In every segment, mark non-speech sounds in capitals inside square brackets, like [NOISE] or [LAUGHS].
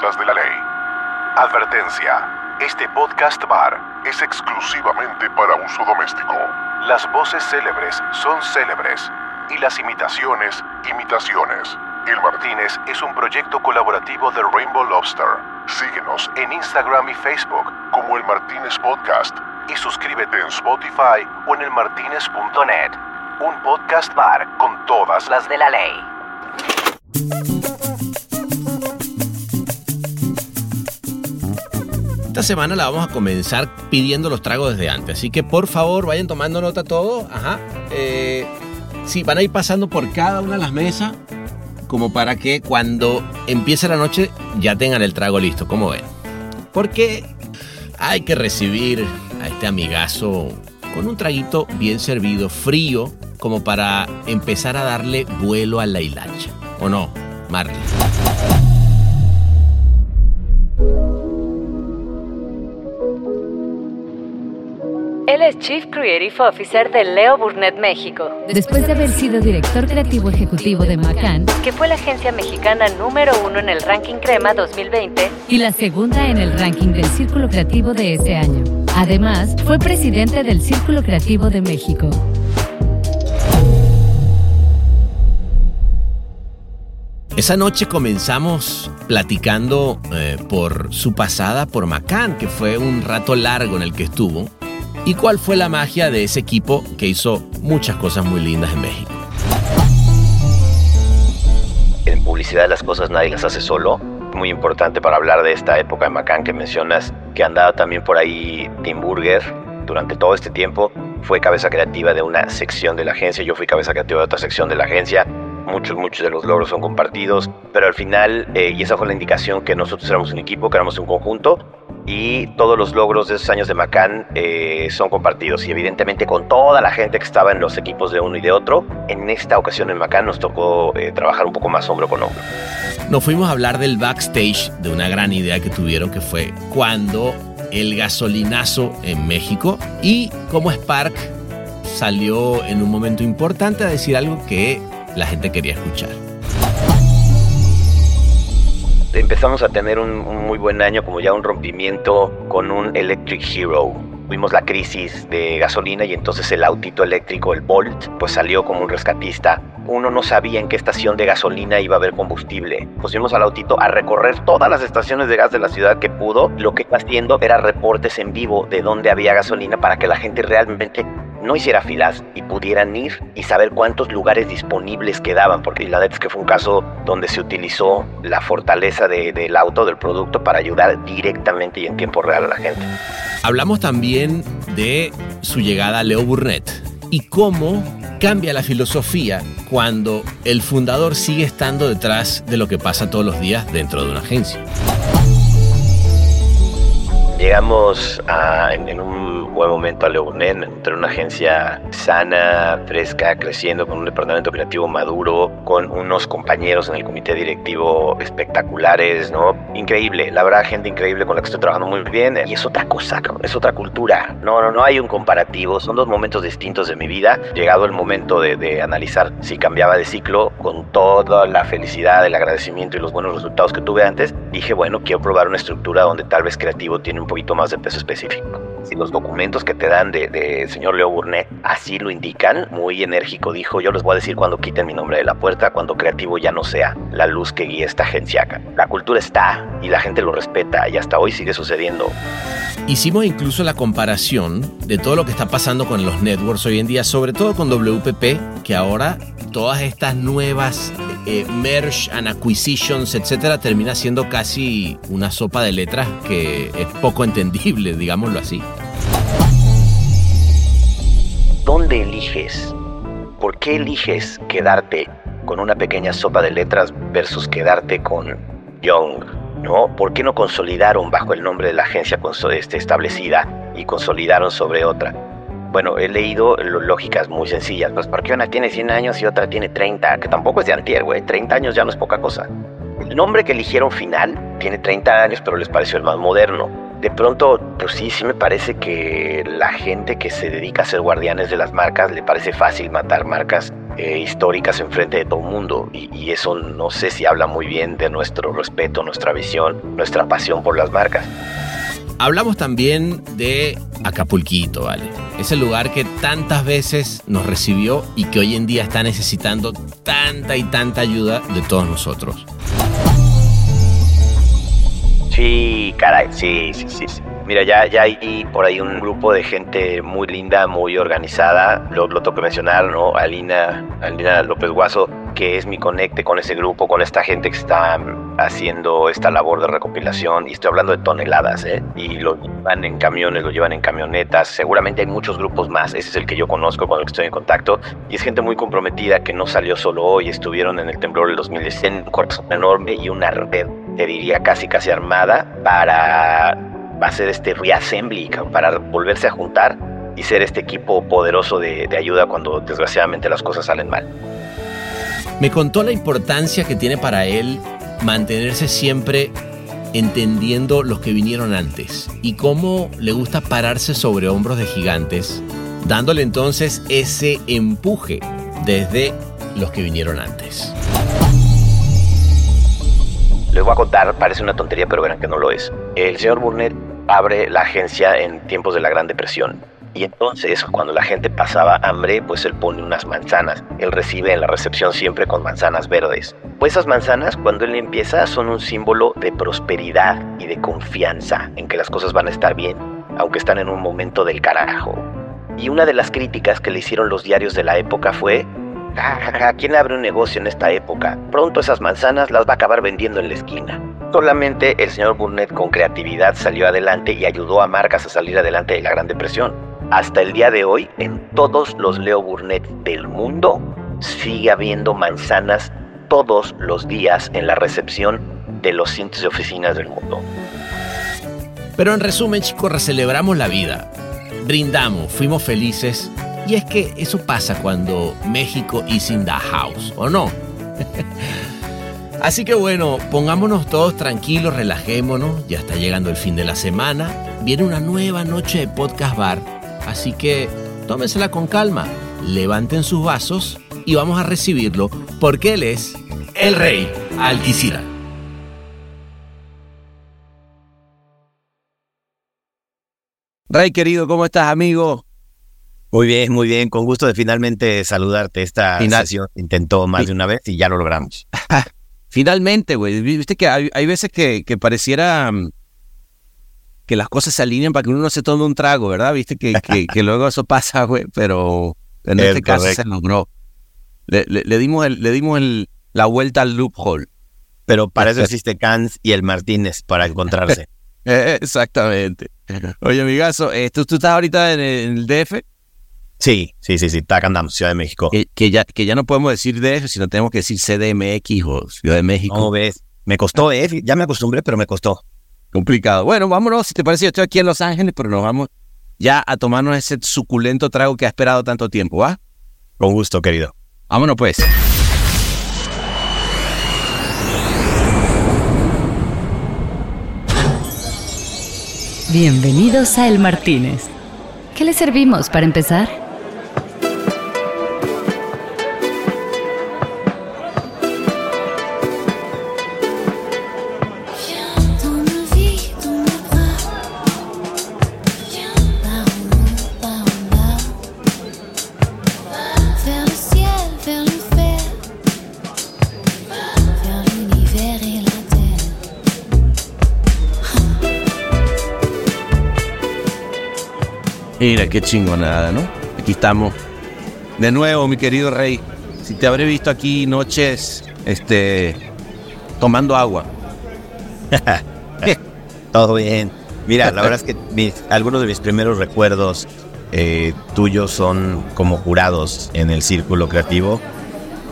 las de la ley. Advertencia. Este podcast bar es exclusivamente para uso doméstico. Las voces célebres son célebres y las imitaciones, imitaciones. El Martínez es un proyecto colaborativo de Rainbow Lobster. Síguenos en Instagram y Facebook como El Martínez Podcast y suscríbete en Spotify o en elmartinez.net. Un podcast bar con todas las de la ley. Esta semana la vamos a comenzar pidiendo los tragos desde antes, así que por favor vayan tomando nota todo. Ajá. Eh, sí, van a ir pasando por cada una de las mesas como para que cuando empiece la noche ya tengan el trago listo, como ven. Porque hay que recibir a este amigazo con un traguito bien servido, frío, como para empezar a darle vuelo a la hilacha. ¿O no, Marley? Es Chief Creative Officer de Leo Burnett México. Después de haber sido director creativo ejecutivo de Macan, que fue la agencia mexicana número uno en el ranking Crema 2020 y la segunda en el ranking del Círculo Creativo de ese año. Además, fue presidente del Círculo Creativo de México. Esa noche comenzamos platicando eh, por su pasada por Macan, que fue un rato largo en el que estuvo, y cuál fue la magia de ese equipo que hizo muchas cosas muy lindas en México. En publicidad las cosas nadie las hace solo. Muy importante para hablar de esta época de Macan que mencionas, que andaba también por ahí Tim Burger durante todo este tiempo. Fue cabeza creativa de una sección de la agencia, yo fui cabeza creativa de otra sección de la agencia. Muchos, muchos de los logros son compartidos, pero al final, eh, y esa fue la indicación que nosotros éramos un equipo, que éramos un conjunto, y todos los logros de esos años de Macan eh, son compartidos y evidentemente con toda la gente que estaba en los equipos de uno y de otro, en esta ocasión en Macan nos tocó eh, trabajar un poco más hombro con hombro. Nos fuimos a hablar del backstage de una gran idea que tuvieron que fue cuando el gasolinazo en México y cómo Spark salió en un momento importante a decir algo que la gente quería escuchar empezamos a tener un, muy buen año, como ya un rompimiento con un Electric Hero. Vimos la crisis de gasolina y entonces el autito eléctrico, el Bolt, pues salió como un rescatista. Uno no sabía en qué estación de gasolina iba a haber combustible. Pusimos al autito a recorrer todas las estaciones de gas de la ciudad que pudo. Lo que iba haciendo era reportes en vivo de dónde había gasolina para que la gente realmente no hiciera filas y pudieran ir y saber cuántos lugares disponibles quedaban, porque la verdad es que fue un caso donde se utilizó la fortaleza del auto, del producto, para ayudar directamente y en tiempo real a la gente. Hablamos también de su llegada a Leo Burnett y cómo cambia la filosofía cuando el fundador sigue estando detrás de lo que pasa todos los días dentro de una agencia. Llegamos a, en, un buen momento a Leonen, entre una agencia sana, fresca, creciendo, con un departamento creativo maduro, con unos compañeros en el comité directivo espectaculares, ¿no? Increíble, la verdad, gente increíble con la que estoy trabajando muy bien. Y es otra cosa, es otra cultura. No, no, no hay un comparativo, son dos momentos distintos de mi vida. Llegado el momento de, de analizar si cambiaba de ciclo, con toda la felicidad, el agradecimiento y los buenos resultados que tuve antes, dije, bueno, quiero probar una estructura donde tal vez creativo tiene un poquito más de peso específico. Si los documentos que te dan de, señor Leo Burnett así lo indican, muy enérgico dijo, yo les voy a decir cuando quiten mi nombre de la puerta, cuando creativo ya no sea la luz que guía esta agencia. La cultura está y la gente lo respeta y hasta hoy sigue sucediendo. Hicimos incluso la comparación de todo lo que está pasando con los networks hoy en día, sobre todo con WPP, que ahora todas estas nuevas eh, and acquisitions, etcétera, termina siendo casi una sopa de letras que es poco entendible, [LAUGHS] digámoslo así. ¿Dónde eliges? ¿Por qué eliges quedarte con una pequeña sopa de letras versus quedarte con Young? ¿No? ¿Por qué no consolidaron bajo el nombre de la agencia este, establecida y consolidaron sobre otra? Bueno, he leído lógicas muy sencillas. Pues porque una tiene 100 años y otra tiene 30, que tampoco es de antier, güey. 30 años ya no es poca cosa. El nombre que eligieron final tiene 30 años, pero les pareció el más moderno. de pronto, pues sí, sí me parece que la gente que se dedica a ser guardianes de las marcas le parece fácil matar marcas eh, históricas enfrente de todo el mundo y, y, eso no sé si habla muy bien de nuestro respeto, nuestra visión, nuestra pasión por las marcas. Hablamos también de Acapulquito, ¿vale? Ese lugar que tantas veces nos recibió y que hoy en día está necesitando tanta y tanta ayuda de todos nosotros. Sí, caray, sí, sí, sí. sí. Mira, ya, ya hay por ahí un grupo de gente muy linda, muy organizada. Lo, lo tengo que mencionar, ¿no? Alina, Alina López Guaso, que es mi conecte con ese grupo, con esta gente que está haciendo esta labor de recopilación. Y estoy hablando de toneladas, ¿eh? Y lo llevan en camiones, lo llevan en camionetas. Seguramente hay muchos grupos más. Ese es el que yo conozco, con el que estoy en contacto. Y es gente muy comprometida que no salió solo hoy. Estuvieron en el temblor del 2010 un corazón enorme y una red, te diría, casi casi armada para hacer este reassembly, para volverse a juntar y ser este equipo poderoso de, de ayuda cuando desgraciadamente las cosas salen mal. Me contó la importancia que tiene para él mantenerse siempre entendiendo los que vinieron antes y cómo le gusta pararse sobre hombros de gigantes, dándole entonces ese empuje desde los que vinieron antes. Les voy a contar, parece una tontería, pero verán que no lo es. El señor Burnett abre la agencia en tiempos de la Gran Depresión. Y entonces, cuando la gente pasaba hambre, pues él pone unas manzanas. Él recibe en la recepción siempre con manzanas verdes. Pues esas manzanas, cuando él empieza, son un símbolo de prosperidad y de confianza en que las cosas van a estar bien, aunque están en un momento del carajo. Y una de las críticas que le hicieron los diarios de la época fue, jajaja, ¿quién abre un negocio en esta época? Pronto esas manzanas las va a acabar vendiendo en la esquina. Solamente el señor Burnett con creatividad salió adelante y ayudó a marcas a salir adelante de la Gran Depresión. Hasta el día de hoy, en todos los Leo Burnett del mundo, sigue habiendo manzanas todos los días en la recepción de los cientos de oficinas del mundo. Pero en resumen, chicos, recelebramos la vida, brindamos, fuimos felices. Y es que eso pasa cuando México is in the house, ¿o no? [LAUGHS] Así que bueno, pongámonos todos tranquilos, relajémonos, ya está llegando el fin de la semana, viene una nueva noche de podcast bar, así que tómensela con calma, levanten sus vasos y vamos a recibirlo porque él es el rey Alquicira. Rey querido, ¿cómo estás, amigo? Muy bien, muy bien. Con gusto de finalmente saludarte. Esta Final- sesión intentó más de una vez y ya lo logramos. [LAUGHS] Finalmente, güey. Viste que hay, hay veces que, que pareciera mm, que las cosas se alinean para que uno no se tome un trago, ¿verdad? Viste que, que, que [LAUGHS] luego eso pasa, güey, pero en Es este caso se logró. Le, le- le dimos, el, le dimos el- la vuelta al loophole. Pero para eso existe Cans y el Martínez para encontrarse. [LAUGHS] Eh, exactamente. Oye, amigazo, eh, ¿tú, tú estás ahorita en el, DF, Sí, sí, sí, sí. Tac andamos, Ciudad de México. que, que ya, que ya no podemos decir DF, sino tenemos que decir CDMX o Ciudad de México. ¿Cómo ves? Me costó, ¿eh? Ya me acostumbré, pero me costó. Complicado. Bueno, vámonos, si te parece, yo estoy aquí en Los Ángeles, pero nos vamos ya a tomarnos ese suculento trago que ha esperado tanto tiempo, ¿va? Con gusto, querido. Vámonos pues. Bienvenidos a El Martínez. ¿Qué le servimos para empezar? Mira, qué chingonada, ¿no? Aquí estamos. De nuevo, mi querido rey. Si te habré visto aquí noches, este, tomando agua. [LAUGHS] Todo bien. Mira, la verdad es que mis- algunos de mis primeros recuerdos eh, tuyos son como jurados en el círculo creativo.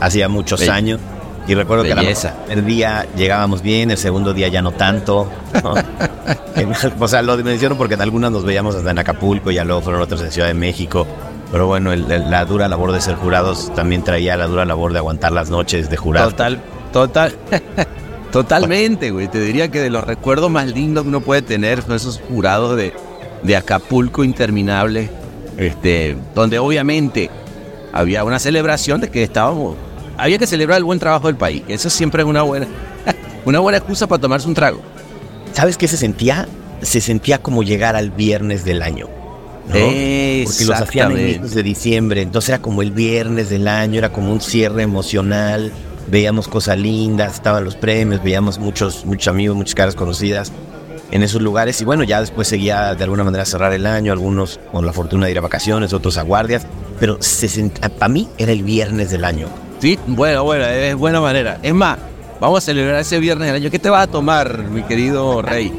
Hacía muchos años. Y recuerdo que Belleza. mejor el primer día llegábamos bien, el segundo día ya no tanto. ¿no? [LAUGHS] [LAUGHS] O sea, lo menciono porque en algunas nos veíamos hasta en Acapulco, ya luego fueron otras en Ciudad de México. Pero bueno, la dura labor de ser jurados también traía la dura labor de aguantar las noches de jurado. Total, total. [LAUGHS] Totalmente, güey. Te diría que de los recuerdos más lindos que uno puede tener son esos jurados de, de Acapulco interminable, este, donde obviamente había una celebración de que estábamos, había que celebrar el buen trabajo del país. Eso siempre es una buena, [LAUGHS] una buena excusa para tomarse un trago. ¿Sabes qué se sentía? Se sentía como llegar al viernes del año. ¿no? Porque los hacían en de diciembre, entonces era como el viernes del año, era como un cierre emocional, veíamos cosas lindas, estaban los premios, veíamos muchos, muchos amigos, muchas caras conocidas en esos lugares y bueno, ya después seguía de alguna manera a cerrar el año, algunos con la fortuna de ir a vacaciones, otros a guardias, pero para mí era el viernes del año. Sí, bueno, bueno, es buena manera. Es más, vamos a celebrar ese viernes del año. ¿Qué te vas a tomar, mi querido Rey?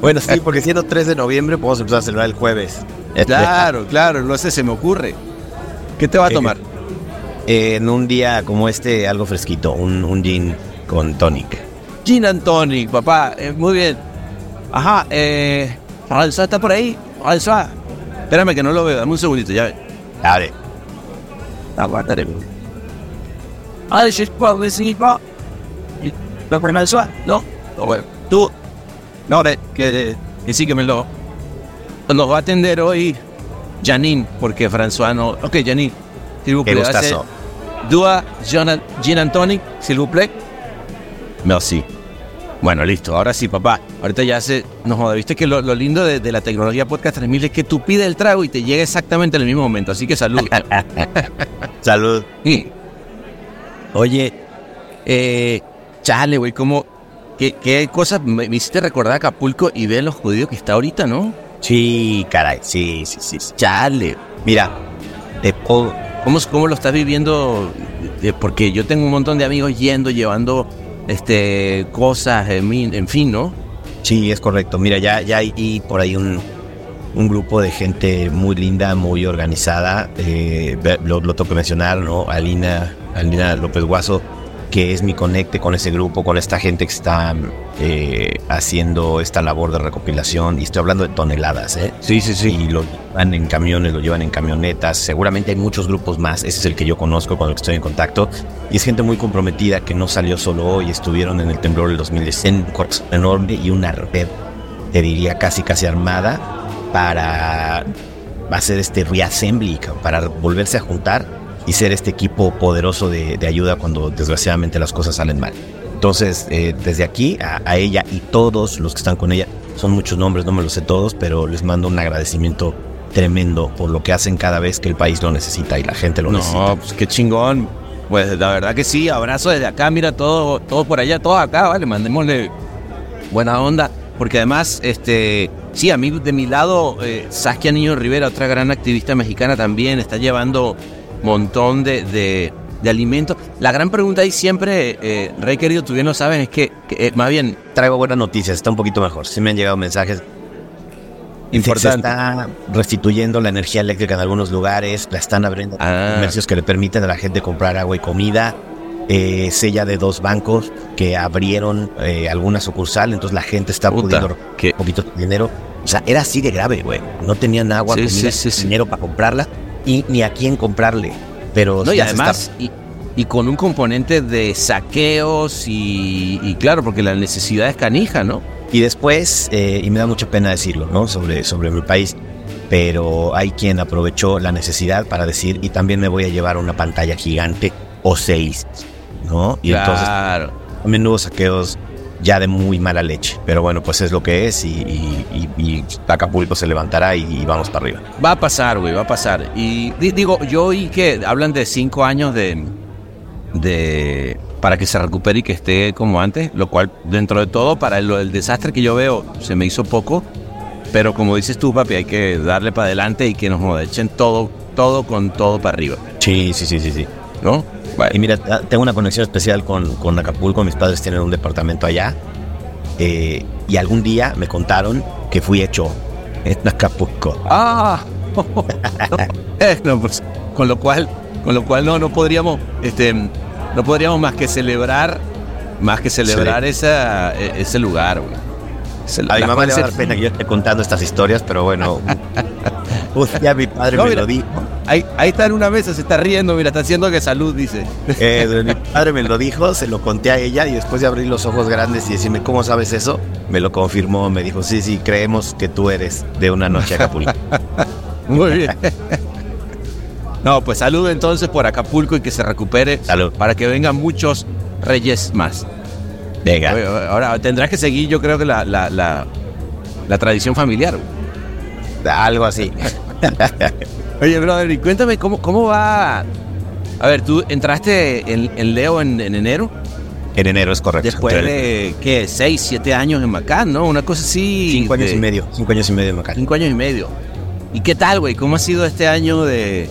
Bueno, sí, porque siendo 3 de noviembre podemos empezar a celebrar el jueves. Claro, claro, no sé, se me ocurre. ¿Qué te va a Eh, tomar? Eh, en un día como este, algo fresquito, un, un gin con tonic. Gin and tonic, papá. eh, muy bien. Ajá, eh. Está por ahí. François. Espérame que no lo veo, dame un segundito, ya. Dale. Aguantaré. Ah, ¿Lo François? No. No, bueno. Tú. No, de- que, que sí que me lo. Nos va a atender hoy Janine, porque François no. Ok, Janine. S'il vous plaît, gustazo. Dua gin and tonic, s'il vous plaît. Merci. Bueno, listo, ahora sí, papá. Ahorita ya se. No joda, viste que lo, lo lindo de, de la tecnología Podcast 3000 es que tú pides el trago y te llega exactamente en el mismo momento. Así que salud. [LAUGHS] Salud. Sí. Oye, eh, chale, güey, ¿cómo, qué, qué cosas me, me hiciste recordar Acapulco y ver los judíos que está ahorita, ¿no? Sí, caray, sí, sí, sí. sí. Chale, Mira, te puedo- ¿cómo, cómo lo estás viviendo? Porque yo tengo un montón de amigos yendo, llevando este cosas, en, fin- en fin, ¿no? Sí, es correcto. Mira, ya, ya hay y por ahí un, un grupo de gente muy linda, muy organizada. eh, ve- lo, lo tengo que mencionar, ¿no? Alina, Alina López Guaso, que es mi conecte con ese grupo, con esta gente que está eh, haciendo esta labor de recopilación. Y estoy hablando de toneladas, ¿eh? Sí, sí, Y lo llevan en camiones, lo llevan en camionetas. Seguramente hay muchos grupos más. Ese es el que yo conozco, con el que estoy en contacto. Y es gente muy comprometida que no salió solo hoy. Estuvieron en el temblor del 2010 en un enorme y una red, te diría, casi casi armada para hacer este reassembly, para volverse a juntar y ser este equipo poderoso de, de ayuda cuando desgraciadamente las cosas salen mal. Entonces, eh, desde aquí a, a ella y todos los que están con ella, son muchos nombres, no me los sé todos, pero les mando un agradecimiento tremendo por lo que hacen cada vez que el país lo necesita y la gente lo necesita. No, pues qué chingón. Pues la verdad que sí, abrazo desde acá, mira todo, todo por allá, todo acá, vale, mandémosle buena onda. Porque además, este, sí, a mí de mi lado, eh, Saskia Niño Rivera, otra gran activista mexicana también, está llevando montón de, de, de alimentos. La gran pregunta ahí siempre, eh, Rey querido, tú bien lo sabes, es que, que, eh, más bien, Traigo buenas noticias, está un poquito mejor. Sí me han llegado mensajes Se importante. está restituyendo la energía eléctrica en algunos lugares, la están abriendo Ah. comercios que le permiten a la gente comprar agua y comida. Eh, sella de dos bancos que abrieron eh, alguna sucursal, entonces la gente está Puta, pudiendo que- un poquito de dinero. O sea, era así de grave, güey. No tenían agua, Sí, comida, sí, sí, sí. dinero para comprarla y ni a quién comprarle. Pero No, y además, está- y, y con un componente de saqueos y, y claro, porque la necesidad es canija, ¿no? Y después, eh, y me da mucha pena decirlo, ¿no? Sobre, sobre mi país, pero hay quien aprovechó la necesidad para decir, y también me voy a llevar una pantalla gigante o seis, ¿no? Y entonces también hubo saqueos ya de muy mala leche. Pero bueno, pues es lo que es y, y- y- y Acapulco se levantará y, vamos para arriba. Va a pasar, güey, va a pasar. Y di- digo, yo oí que hablan de cinco años de, de para que se recupere y que esté como antes, lo cual dentro de todo para del desastre que yo veo se me hizo poco, pero como dices tú, papi, hay que darle para adelante y que nos echen todo, todo con todo para arriba, Sí, sí, sí, sí, sí. ¿No? Y mira, ah, tengo una conexión especial con, con Acapulco. Mis padres tienen un departamento allá. eh, y algún día me contaron que fui hecho en Acapulco. Ah, [LAUGHS] Eh, no, pues, con lo cual, con lo cual no, no podríamos, este, no podríamos más que celebrar, más que celebrar esa, e- ese lugar, güey. A mi mamá le va a dar pena que yo esté contando estas historias, pero bueno. [LAUGHS] día mi padre No, me mira. lo dijo. Ahí, ahí está en una mesa, se está riendo, mira, está haciendo que salud, dice. Eh, [LAUGHS] mi padre me lo dijo, se lo conté a ella y después de abrir los ojos grandes y decirme, ¿cómo sabes eso? Me lo confirmó, me dijo, sí, sí, creemos que tú eres de una noche Acapulco. [LAUGHS] Muy bien. No, pues salud entonces por Acapulco y que se recupere. Salud. Para que vengan muchos reyes más. Venga. Oye, Ahora tendrás que seguir, yo creo que la, la, la, la tradición familiar. Algo así. [LAUGHS] Oye, brother, y cuéntame cómo, cómo va. A ver, tú entraste en, en Leo en, en enero, En enero es correcto. después de, ¿qué? Seis, siete años en Macán, ¿no? Una cosa así. Cinco años de- y medio. Cinco años y medio en Macán. Cinco años y medio. ¿Y qué tal, güey? ¿Cómo ha sido este año de.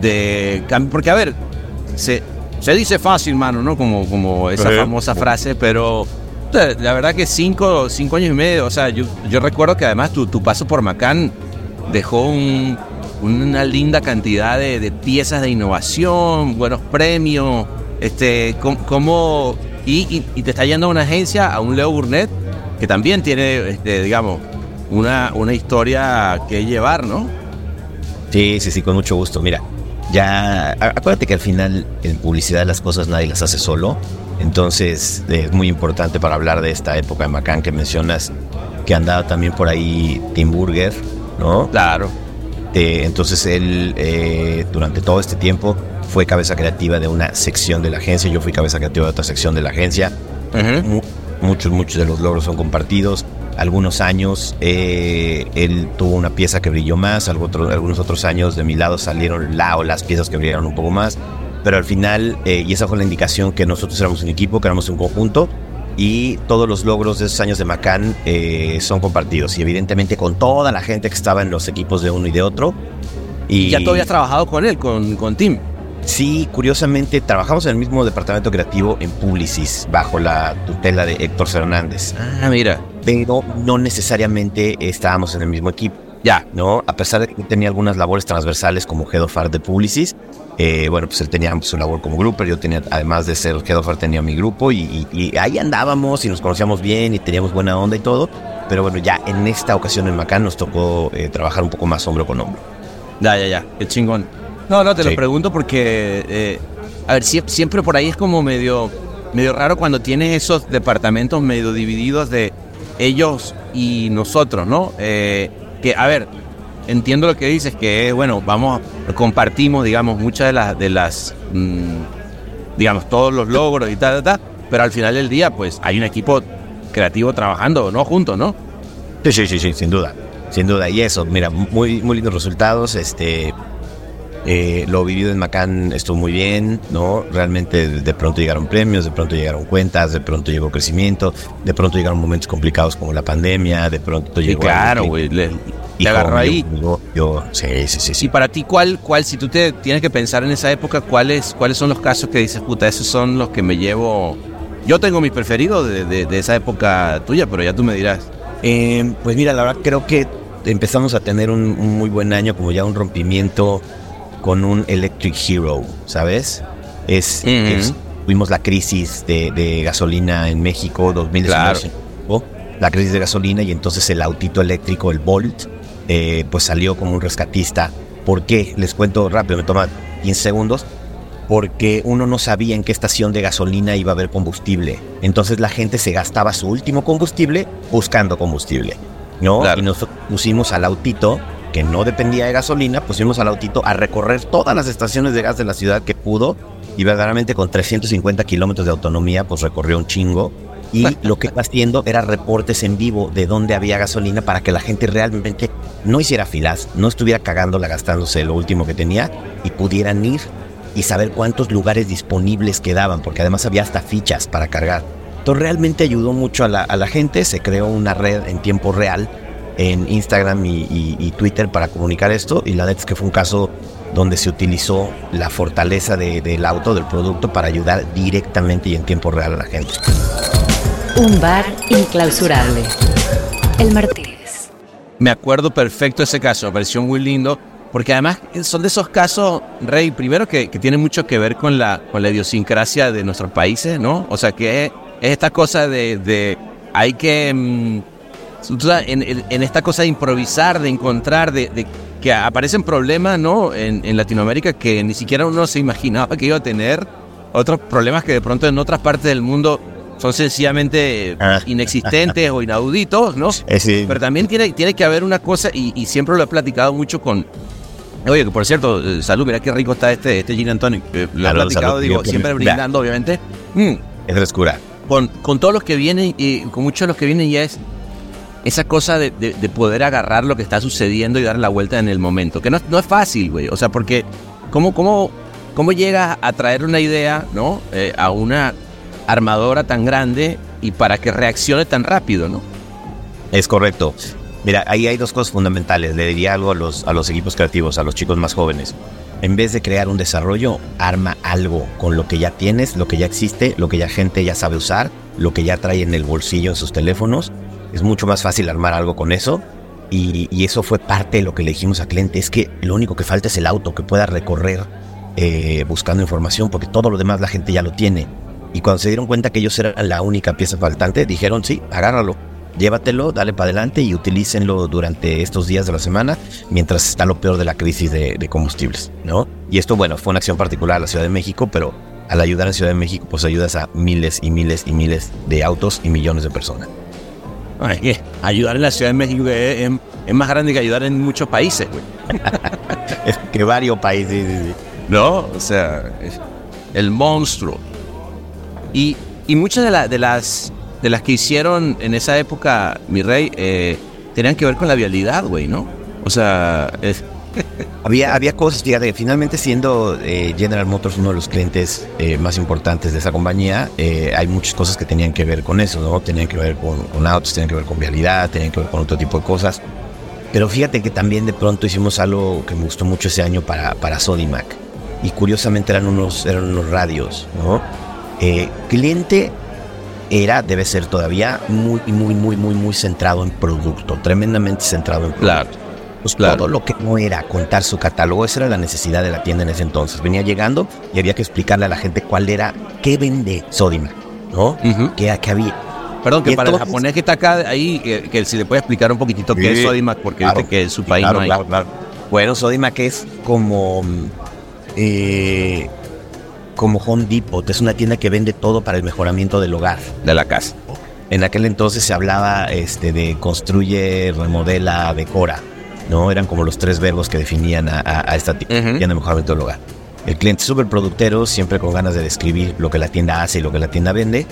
de cambio? Porque, a ver, se, se dice fácil, mano, ¿no? Como, como esa Sí. famosa frase, pero. La verdad que cinco, cinco años y medio, o sea, yo, yo recuerdo que además tu, tu paso por Macán dejó un- una linda cantidad de, de piezas de innovación, buenos premios, este, com- cómo, y, y- y te está yendo a una agencia, a un Leo Burnett, que también tiene, este, digamos, una, una historia que llevar, ¿no? Sí, sí, sí, con mucho gusto. Mira, ya, acuérdate que al final en publicidad las cosas nadie las hace solo. Entonces eh, es muy importante para hablar de esta época de Macán que mencionas que andaba también por ahí Tim Burger, ¿no? Claro. Eh, entonces él eh, durante todo este tiempo fue cabeza creativa de una sección de la agencia, yo fui cabeza creativa de otra sección de la agencia. Mu- muchos, muchos de los logros son compartidos. Algunos años eh, él tuvo una pieza que brilló más, otro- algunos otros años de mi lado salieron la o las piezas que brillaron un poco más. Pero al final, eh, y esa fue la indicación que nosotros éramos un equipo, que éramos un conjunto, y todos los logros de esos años de Macán eh, son compartidos. Y evidentemente con toda la gente que estaba en los equipos de uno y de otro. Y Ya tú habías trabajado con él, con, con Tim. Sí, curiosamente trabajamos en el mismo departamento creativo en Publicis, bajo la tutela de Héctor Fernández, Ah, mira. Pero no necesariamente estábamos en el mismo equipo, Ya. ¿no? A pesar de que tenía algunas labores transversales como Head of Art de Publicis, eh, bueno, pues él tenía su labor como grupo, yo tenía, además de ser Head of Art, tenía mi grupo y, y- y ahí andábamos y nos conocíamos bien y teníamos buena onda y todo, pero bueno, ya en esta ocasión en Macán nos tocó eh, trabajar un poco más hombro con hombro. Ya, ya, ya. Qué chingón. No, no, te lo Sí. pregunto porque, eh, a ver, sie- siempre por ahí es como medio, medio raro cuando tienes esos departamentos medio divididos de ellos y nosotros, ¿no? Eh, que, a ver, entiendo lo que dices, que, bueno, vamos, compartimos, digamos, muchas de las, de las, mm, digamos, todos los logros y tal, tal, tal, pero al final del día, pues, hay un equipo creativo trabajando, ¿no? Juntos, ¿no? Sí, sí, sí, sí, sin duda. Sin duda. Y eso, mira, muy, muy lindos resultados. Este. Eh, lo vivido en Macán estuvo muy bien, ¿no? Realmente de, pronto llegaron premios, de pronto llegaron cuentas, de pronto llegó crecimiento, de pronto llegaron momentos complicados como la pandemia, de pronto Sí, llegó. claro, güey. le- agarró ahí. Yo, yo- sí, sí, sí, Y sí. para ti, ¿cuál, cuál, si tú te tienes que pensar en esa época, cuáles, cuáles son los casos que dices, puta, esos son los que me llevo? Yo tengo mis preferidos de, de- de esa época tuya, pero ya tú me dirás. Eh, pues mira, la verdad creo que empezamos a tener un, un muy buen año, como ya un rompimiento con un Electric Hero, ¿sabes? Es, Ujú. es- tuvimos la crisis de, de gasolina en México 2019, ¿no? la crisis de gasolina y entonces el autito eléctrico, el Volt, eh, pues salió como un rescatista. ¿Por qué? Les cuento rápido, me toma 15 segundos. Porque uno no sabía en qué estación de gasolina iba a haber combustible. Entonces la gente se gastaba su último combustible buscando combustible. ¿no? Claro. Y nosotros pusimos al autito, que no dependía de gasolina, pusimos al autito a recorrer todas las estaciones de gas de la ciudad que pudo. Y verdaderamente con 350 kilómetros de autonomía, pues recorrió un chingo. Y [LAUGHS] lo que iba haciendo era reportes en vivo de dónde había gasolina para que la gente realmente no hiciera filas, no estuviera cagándola gastándose lo último que tenía y pudieran ir y saber cuántos lugares disponibles quedaban, porque además había hasta fichas para cargar. Entonces realmente ayudó mucho a la, a la gente, se creó una red en tiempo real en Instagram y, y- y Twitter para comunicar esto y la neta es que fue un caso donde se utilizó la fortaleza de- del auto, del producto, para ayudar directamente y en tiempo real a la gente. Un bar inclausurable. El Martínez. Me acuerdo perfecto de ese caso, me pareció muy lindo, porque además son de esos casos, Rey, primero que, que tienen mucho que ver con la, con la idiosincrasia de nuestros países, ¿no? O sea, que es, es esta cosa de, de, hay que... mm, en, en- esta cosa de improvisar, de encontrar, de, de que aparecen problemas, ¿no? En, en Latinoamérica que ni siquiera uno se imaginaba que iba a tener. Otros problemas que de pronto en otras partes del mundo son sencillamente Ah. inexistentes o inauditos, ¿no? Es decir, Pero también tiene, tiene que haber una cosa, y, y siempre lo he platicado mucho con. Oye, que por cierto, eh, salud, mira qué rico está este, este gin and tonic. eh, Lo he Salud, platicado, salud. digo, siempre brindando, obviamente. Mm, es frescura. con, con todos los que vienen, y con muchos de los que vienen ya es esa cosa de, de- de poder agarrar lo que está sucediendo y dar la vuelta en el momento. Que no, no es fácil, güey. O sea, porque ¿cómo, cómo, cómo llegas a traer una idea, ¿no? Eh, a una armadora tan grande y para que reaccione tan rápido, ¿no? Es correcto. Mira, ahí hay dos cosas fundamentales. Le diría algo a los, a los equipos creativos, a los chicos más jóvenes. En vez de crear un desarrollo, arma algo con lo que ya tienes, lo que ya existe, lo que ya gente ya sabe usar, lo que ya trae en el bolsillo en sus teléfonos. Es mucho más fácil armar algo con eso. Y, eso fue parte de lo que le dijimos al cliente. Es que lo único que falta es el auto que pueda recorrer eh, buscando información, porque todo lo demás la gente ya lo tiene. Y cuando se dieron cuenta que ellos eran la única pieza faltante, dijeron, sí, agárralo, llévatelo, dale para adelante y utilícenlo durante estos días de la semana, mientras está lo peor de la crisis de, combustibles, ¿no? Y esto, bueno, fue una acción particular a la Ciudad de México, pero al ayudar en Ciudad de México, pues ayudas a miles y miles y miles de autos y millones de personas. Ay, ayudar en la Ciudad de México es, es- es más grande que ayudar en muchos países, güey. [LAUGHS] Es que varios países... sí, sí, sí. ¿No? O sea, es el monstruo. Y, y muchas de, la- de las de las que hicieron en esa época, mi rey, eh, tenían que ver con la vialidad, güey, ¿no? O sea, es- [LAUGHS] Había, había cosas, fíjate, finalmente siendo eh, General Motors uno de los clientes eh, más importantes de esa compañía, eh, hay muchas cosas que tenían que ver con eso, ¿no? Tenían que ver con, con autos, tenían que ver con vialidad, tenían que ver con otro tipo de cosas. Pero fíjate que también de pronto hicimos algo que me gustó mucho ese año para, para Sodimac. Y curiosamente eran unos, eran unos radios, ¿no? Eh, cliente era, debe ser todavía, muy, muy, muy, muy, muy centrado en producto, tremendamente centrado en producto. claro. Pues Claro. todo lo que no era contar su catálogo, esa era la necesidad de la tienda en ese entonces. Venía llegando y había que explicarle a la gente cuál era, qué vende Sodimac, ¿no? ¿Qué, qué había? Perdón, que Y para el entonces- japonés que está acá ahí, que, que si le puede explicar un poquitito qué es Sodimac, porque claro, viste que en su país claro, no hay. claro, claro. Bueno, Sodimac es como, eh, como Home Depot, es una tienda que vende todo para el mejoramiento del hogar. De la casa. En aquel entonces se hablaba este, de construye, remodela, decora. ¿No? Eran como los tres verbos que definían a, a- a esta tienda del hogar. El cliente súper productero, siempre con ganas de describir lo que la tienda hace y lo que la tienda vende.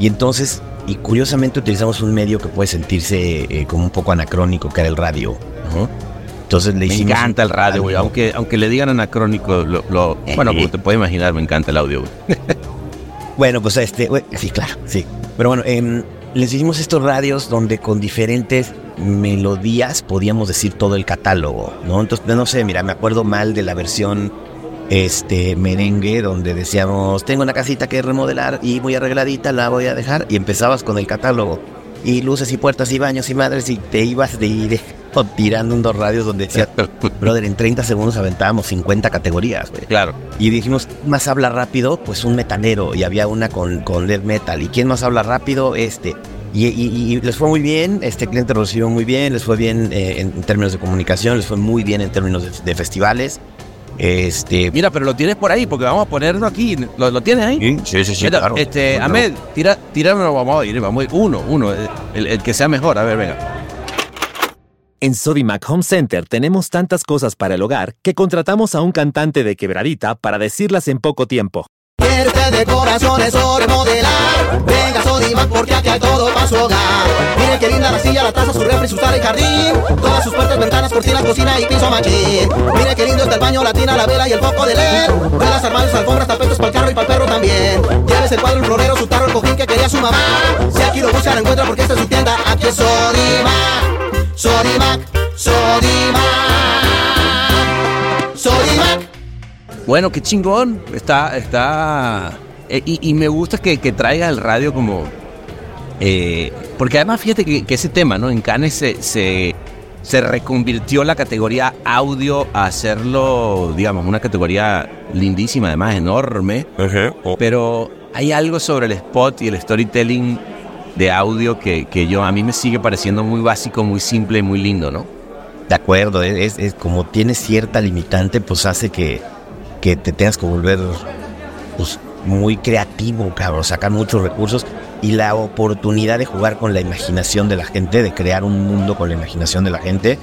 Y entonces, y curiosamente utilizamos un medio que puede sentirse eh, como un poco anacrónico, que era el radio. ¿no? Entonces le Me hicimos... encanta el radio, güey. Aunque, aunque le digan anacrónico, lo, lo- bueno, como te puedes imaginar, me encanta el audio, güey. [LAUGHS] Bueno, pues este, sí, claro, sí. Pero bueno, em, les hicimos estos radios donde con diferentes melodías podíamos decir todo el catálogo, ¿no? Entonces, no sé, mira, me acuerdo mal de la versión este merengue donde decíamos, tengo una casita que remodelar y muy arregladita, la voy a dejar y empezabas con el catálogo y luces y puertas y baños y madres y te ibas de ir [LAUGHS] tirando unos radios donde decía, [LAUGHS] brother, en 30 segundos aventábamos 50 categorías, güey. Claro. Y dijimos, ¿quién más habla rápido? Pues un metalero. Y había una con, con metal. ¿Y quién más habla rápido? Este. Y, y- y les fue muy bien, este cliente lo recibió muy bien, les fue bien eh, en, en términos de comunicación, les fue muy bien en términos de, de festivales. Este. Mira, pero lo tienes por ahí, porque vamos a ponerlo aquí. ¿Lo, lo tienes ahí? Sí, sí, sí, Mira, claro. Este, Claro. Ahmed, tira, tíramelo, vamos a ir, vamos a ir. Uno, uno, el, el que sea mejor. A ver, venga. En Sodimac Home Center tenemos tantas cosas para el hogar que contratamos a un cantante de quebradita para decirlas en poco tiempo. Quiere de corazones o remodelar. Venga Sodimac porque aquí hay todo para su hogar. Mire qué linda la silla, la taza, su refri, su sala y jardín. Todas sus puertas, ventanas, cortinas, cocina y piso machín. Mire qué lindo está el baño, la tina, la vela y el foco de LED. Velas, armarios, alfombras, tapetes para el carro y para el perro también. Llévese el cuadro, el florero, su tarro, el cojín que quería su mamá. Si aquí lo busca, lo encuentra porque esta es su tienda. Aquí es Sodimac. Sodimac. Sodimac. Sodimac. Bueno, qué chingón. Está, está. eh, y, y me gusta que, que traiga el radio como. eh, porque además, fíjate que, que ese tema, ¿no? En Cannes se, se, se reconvirtió la categoría audio a hacerlo, digamos, una categoría lindísima, además enorme. Pero hay algo sobre el spot y el storytelling de audio que, que yo a mí me sigue pareciendo muy básico, muy simple, muy lindo, ¿no? De acuerdo, es, es como tiene cierta limitante, pues hace que, que te tengas que volver pues, muy creativo, cabrón, sacar muchos recursos y la oportunidad de jugar con la imaginación de la gente, de crear un mundo con la imaginación de la gente,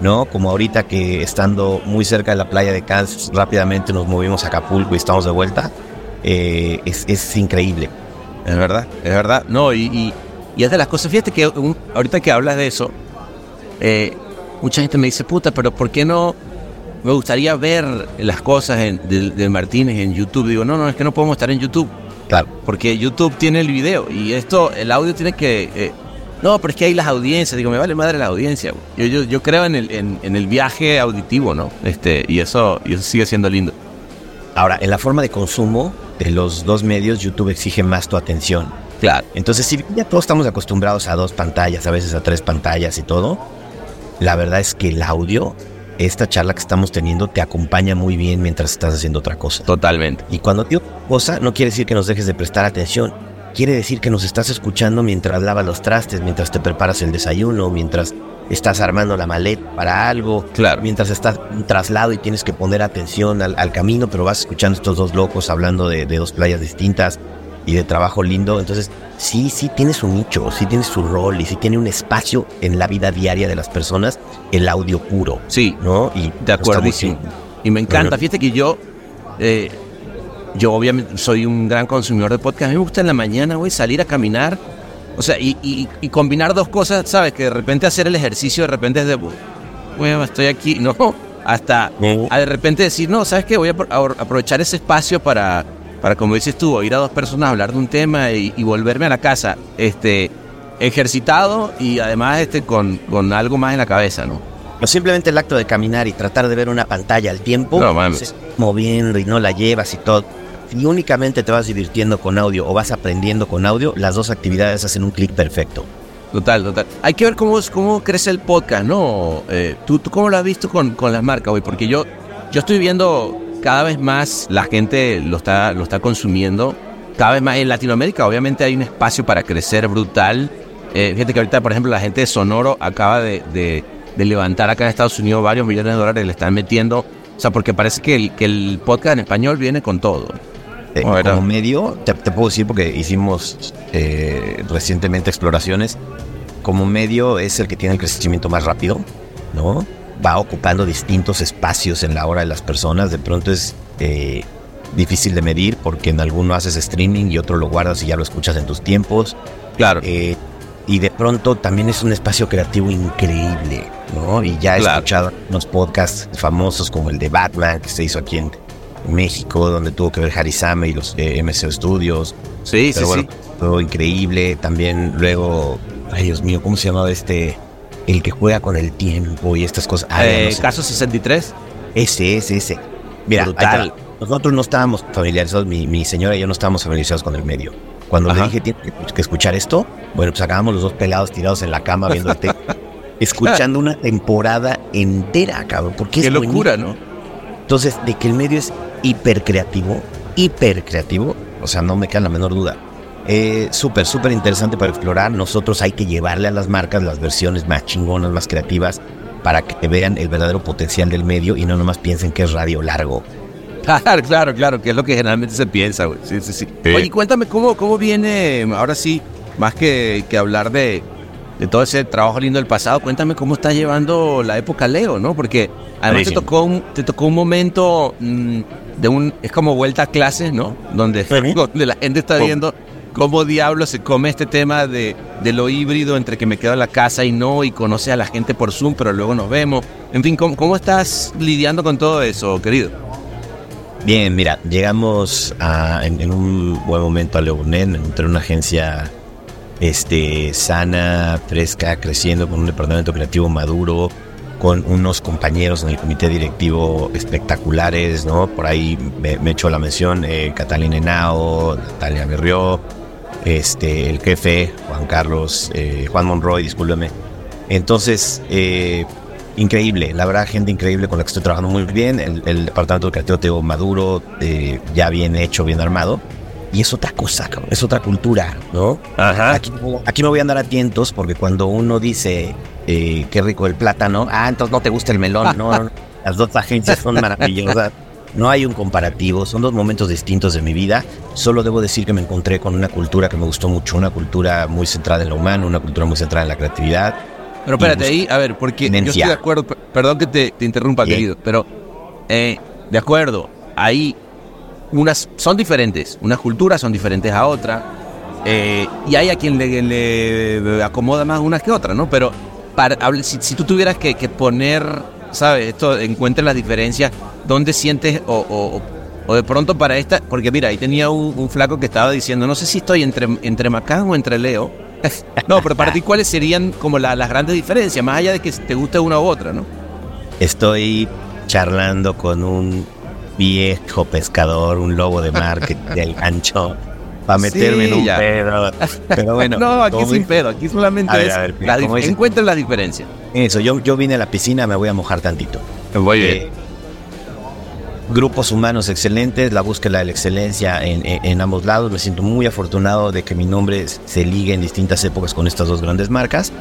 ¿no? Como ahorita que estando muy cerca de la playa de Cannes, rápidamente nos movimos a Acapulco y estamos de vuelta, eh, es, es increíble. Es verdad, es verdad. No, y, y, y es de las cosas, fíjate que un- ahorita que hablas de eso, eh, mucha gente me dice, puta, pero ¿por qué no me gustaría ver las cosas en- de, de Martínez en YouTube? Digo, no, no, es que no podemos estar en YouTube. Claro. Porque YouTube tiene el video y esto, el audio tiene que... eh, no, pero es que hay las audiencias. Digo, me vale madre la audiencia. Yo, yo, yo creo en el, en, en el viaje auditivo, ¿no? Este, y eso, y eso sigue siendo lindo. Ahora, en la forma de consumo de los dos medios, YouTube exige más tu atención. Claro. Entonces, si ya todos estamos acostumbrados a dos pantallas, a veces a tres pantallas y todo, la verdad es que el audio, esta charla que estamos teniendo, te acompaña muy bien mientras estás haciendo otra cosa. Totalmente. Y cuando digo cosa, no quiere decir que nos dejes de prestar atención. Quiere decir que nos estás escuchando mientras lavas los trastes, mientras te preparas el desayuno, mientras estás armando la maleta para algo, Claro. mientras estás en un traslado y tienes que poner atención al, al camino, pero vas escuchando estos dos locos hablando de, de dos playas distintas y de trabajo lindo. Entonces, sí, sí tiene su nicho, sí tiene su rol y sí tiene un espacio en la vida diaria de las personas, el audio puro, Sí, ¿no? Y De bien. Y me encanta. Fíjate que yo, eh, yo obviamente soy un gran consumidor de podcast. A mí me gusta en la mañana, güey, salir a caminar. O sea, y, y- y combinar dos cosas, ¿sabes? Que de repente hacer el ejercicio, de repente es de, güey, estoy aquí. [LAUGHS] No, hasta a de repente decir, no, ¿sabes qué? Voy a aprovechar ese espacio para, para, como dices tú, oír a dos personas hablar de un tema y, y volverme a la casa, este, ejercitado y además este, con, con algo más en la cabeza, ¿no? O simplemente el acto de caminar y tratar de ver una pantalla al tiempo, No mames. está moviendo y no la llevas y todo. Si únicamente te vas divirtiendo con audio o vas aprendiendo con audio, las dos actividades hacen un clic perfecto. Total, total. Hay que ver cómo, cómo crece el podcast, ¿no? Eh, ¿tú, ¿Tú cómo lo has visto con, con las marcas, güey? Porque yo, yo estoy viendo cada vez más la gente lo está, lo está consumiendo. Cada vez más en Latinoamérica, obviamente, hay un espacio para crecer brutal. Eh, fíjate que ahorita, por ejemplo, la gente de Sonoro acaba de, de- de levantar acá en Estados Unidos varios millones de dólares, le están metiendo. O sea, porque parece que el, que el podcast en español viene con todo. Eh, Oh, como medio, te, te puedo decir porque hicimos eh, recientemente exploraciones, como medio es el que tiene el crecimiento más rápido, ¿no? Va ocupando distintos espacios en la hora de las personas, de pronto es eh, difícil de medir porque en alguno haces streaming y otro lo guardas y ya lo escuchas en tus tiempos. Claro. Eh, y de pronto también es un espacio creativo increíble, ¿no? Y ya he Claro. escuchado unos podcasts famosos como el de Batman que se hizo aquí en México, donde tuvo que ver Harisame y los eh, MCO Studios. Sí, Pero sí, bueno, sí. todo increíble. También luego, ay Dios mío, ¿cómo se llamaba este? El que juega con el tiempo y estas cosas. Ah, Eh, no sé. Caso 63. Ese, ese, ese. Mira, Brutal. nosotros no estábamos familiarizados, mi, mi señora y yo no estábamos familiarizados con el medio. Cuando Ajá. le dije, tienes que, escuchar esto, bueno, pues acabamos los dos pelados tirados en la cama viendo el té, [LAUGHS] escuchando una temporada entera, cabrón. Porque Qué es locura, buenísimo. ¿no? Entonces, de que el medio es hiper creativo, hiper creativo, o sea, no me queda la menor duda. Eh, súper, súper interesante para explorar. Nosotros hay que llevarle a las marcas las versiones más chingonas, más creativas, para que vean el verdadero potencial del medio y no nomás piensen que es radio largo. [LAUGHS] Claro, claro, claro, que es lo que generalmente se piensa, güey. Sí, sí, sí. Oye, cuéntame cómo, cómo viene, ahora sí, más que, que hablar de, de todo ese trabajo lindo del pasado, cuéntame cómo estás llevando la época Leo, ¿no? Porque además te tocó, un, te tocó un momento mm, de un, es como vuelta a clases, ¿no? Donde, [LAUGHS] donde la gente está viendo cómo diablo se come este tema de, de lo híbrido entre que me quedo en la casa y no, y conoce a la gente por Zoom, pero luego nos vemos. En fin, ¿cómo, cómo estás lidiando con todo eso, querido? Bien, mira, llegamos en, un buen momento a Leonen, entre una agencia este, sana, fresca, creciendo, con un departamento creativo maduro, con unos compañeros en el comité directivo espectaculares, ¿no? Por ahí me, me la mención, eh, Catalina Henao, Natalia Berrió, este, el jefe, Juan Carlos, eh, Juan Monroy, discúlpeme. Entonces, eh, increíble, la verdad, gente increíble con la que estoy trabajando muy bien. El, el departamento creativo tengo maduro, eh, ya bien hecho, bien armado. y es otra cosa, es otra cultura, ¿no? Ajá. Aquí, aquí me voy a andar atentos porque cuando uno dice qué rico el plátano, ah, entonces no te gusta el melón, no, no, no. [LAUGHS] las dos agencias son maravillosas. No hay un comparativo, son dos momentos distintos de mi vida. Solo debo decir que me encontré con una cultura que me gustó mucho, una cultura muy centrada en lo humano, una cultura muy centrada en la creatividad. Pero espérate ahí, a ver, porque yo estoy de acuerdo, per- perdón que te, te interrumpa, Bien. querido, pero eh, de acuerdo, ahí unas son diferentes, unas culturas son diferentes a otras, eh, y hay a quien le, le acomoda más unas que otras, ¿no? Pero para, si, si tú tuvieras que, que poner, ¿sabes? Esto, encuentres las diferencias, ¿dónde sientes o, o- o de pronto para esta? Porque mira, ahí tenía un, un flaco que estaba diciendo, no sé si estoy entre, entre Macán o entre Leo. [LAUGHS] No, pero para ti, ¿cuáles serían como la- las grandes diferencias? Más allá de que te guste una u otra, ¿no? Estoy charlando con un viejo pescador, un lobo de mar que [LAUGHS] del gancho para meterme Sí, en un ya. pedo. Pero bueno, [LAUGHS] no, aquí sin pedo, aquí solamente A ver, es a ver, la encuentren las diferencias. Eso, yo, yo vine a la piscina, me voy a mojar tantito. Muy Eh, grupos humanos excelentes, la búsqueda de la excelencia en, en- en ambos lados. Me siento muy afortunado de que mi nombre se ligue en distintas épocas con estas dos grandes marcas.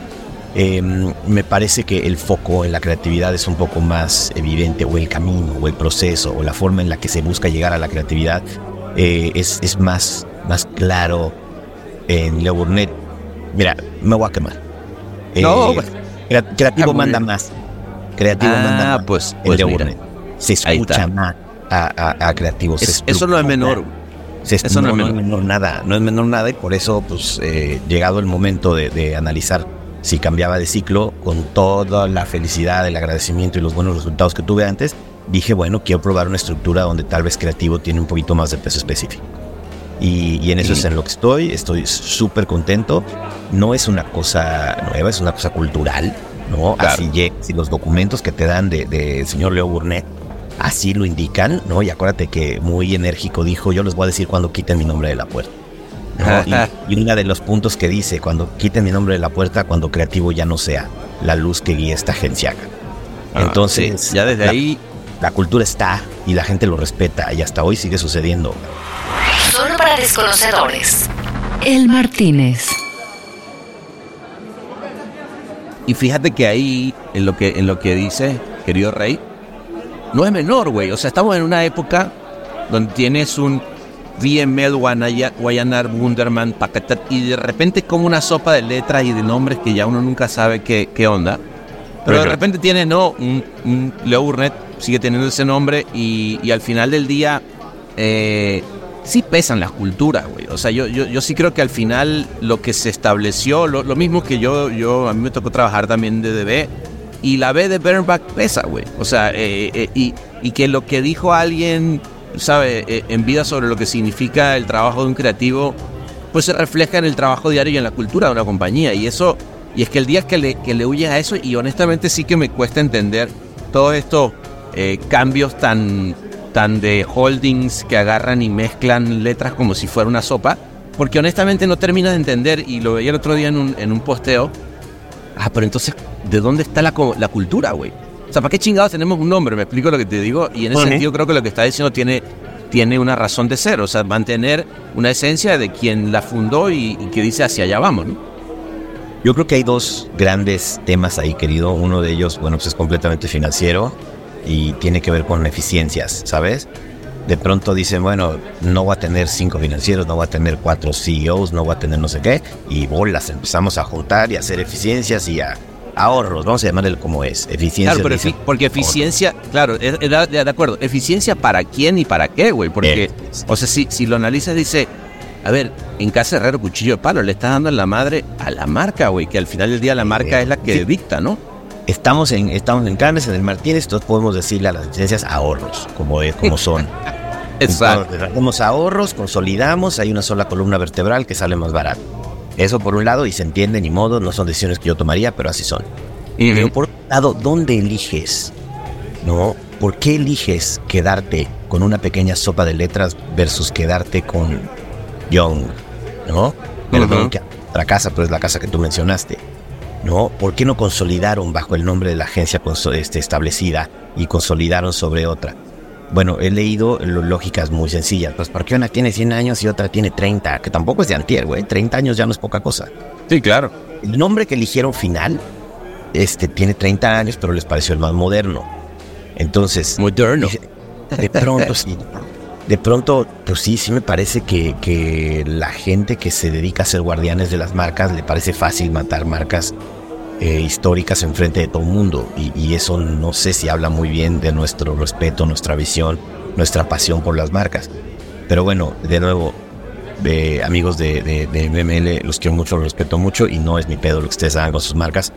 Eh, me parece que el foco en la creatividad es un poco más evidente, o el camino, o el proceso, o la forma en la que se busca llegar a la creatividad eh, es, es más, más claro en Leo Burnett. Mira, me voy a quemar. Eh, No, crea- creativo Ah, manda más. Creativo Ah, manda más. pues- en pues Leo mira. Burnett. Se escucha más a, a- a creativos. Es- eso no es menor. Se Eso no no, es no menor. menor nada, no es menor nada y por eso, pues, eh, llegado el momento de, de analizar si cambiaba de ciclo, con toda la felicidad, el agradecimiento y los buenos resultados que tuve antes, dije, bueno, quiero probar una estructura donde tal vez creativo tiene un poquito más de peso específico. Y, y en eso Y- es en lo que estoy, estoy súper contento. No es una cosa nueva, es una cosa cultural, ¿no? Claro. Así si los documentos que te dan del de, señor Leo Burnett así lo indican, ¿no? Y acuérdate que muy enérgico dijo, yo les voy a decir cuando quiten mi nombre de la puerta. ¿no? Y, y uno de los puntos que dice, cuando quiten mi nombre de la puerta, cuando creativo ya no sea la luz que guía esta agencia. Ah, Entonces, sí, ya desde la- ahí la cultura está y la gente lo respeta y hasta hoy sigue sucediendo. Solo para desconocedores. El Martínez. Y fíjate que ahí, en lo que, en lo que dice, querido Rey, no es menor, güey. O sea, estamos en una época donde tienes un VML Guayanar Wunderman Paquetet y de repente es como una sopa de letras y de nombres que ya uno nunca sabe qué, qué onda. Pero de repente tiene, no, un, un Leo Burnett sigue teniendo ese nombre y, y al final del día eh, sí pesan las culturas, güey. O sea, yo, yo, yo sí creo que al final lo que se estableció, lo, lo mismo que yo, yo, a mí me tocó trabajar también de DB, y la B de Bernbach pesa, güey. O sea, eh, eh, y, y que lo que dijo alguien, ¿sabe? Eh, en vida sobre lo que significa el trabajo de un creativo, pues se refleja en el trabajo diario y en la cultura de una compañía. Y eso, y es que el día que le, que le huyes a eso, y honestamente sí que me cuesta entender todos estos eh, cambios tan, tan de holdings que agarran y mezclan letras como si fuera una sopa, porque honestamente no terminas de entender, y lo veía el otro día en un, en un posteo, ah, pero entonces, ¿de dónde está la, la cultura, güey? O sea, ¿para qué chingados tenemos un nombre? Me explico lo que te digo, y en ese Ujú. sentido creo que lo que está diciendo tiene, tiene una razón de ser, o sea, mantener una esencia de quien la fundó y, y que dice hacia allá vamos, ¿no? Yo creo que hay dos grandes temas ahí, querido. Uno de ellos, bueno, pues es completamente financiero y tiene que ver con eficiencias, ¿sabes? De pronto dicen, bueno, no va a tener cinco financieros, no va a tener cuatro CEOs, no va a tener no sé qué, y bolas, empezamos a juntar y a hacer eficiencias y a ahorros, vamos a llamarle como es, eficiencias. Claro, pero dicen, efi- porque eficiencia, claro, es- es de, de acuerdo, eficiencia para quién y para qué, güey, porque, Eh. o sea, si, si lo analizas, dice, a ver, en casa Herrero Cuchillo de Palo, le estás dando en la madre a la marca, güey, que al final del día la marca Eh, es la que sí. dicta, ¿no? Estamos en, estamos en Carnes, en el Martínez, entonces podemos decirle a las licencias ahorros, como, es, como son. [LAUGHS] Entonces, hacemos ahorros, consolidamos, hay una sola columna vertebral que sale más barato. Eso por un lado, y se entiende, ni modo, no son decisiones que yo tomaría, pero así son. Pero por otro lado, ¿dónde eliges? ¿No? ¿Por qué eliges quedarte con una pequeña sopa de letras versus quedarte con Young? ¿No? Perdón Ujú. que otra casa, pero es la casa que tú mencionaste. ¿No? ¿Por qué no consolidaron bajo el nombre de la agencia este, establecida y consolidaron sobre otra? Bueno, he leído lógicas muy sencillas. Pues, ¿por qué una tiene 100 años y otra tiene 30? Que tampoco es de antier, güey. 30 años ya no es poca cosa. Sí, claro. El nombre que eligieron final, este, tiene 30 años, pero les pareció el más moderno. Entonces, Moderno. de pronto sí. De pronto, pues sí, sí me parece que, que la gente que se dedica a ser guardianes de las marcas le parece fácil matar marcas eh, históricas enfrente de todo el mundo. Y, eso no sé si habla muy bien de nuestro respeto, nuestra visión, nuestra pasión por las marcas. Pero bueno, de nuevo, de amigos de, de, de los quiero mucho, los respeto mucho y no es mi pedo lo que ustedes hagan con sus marcas.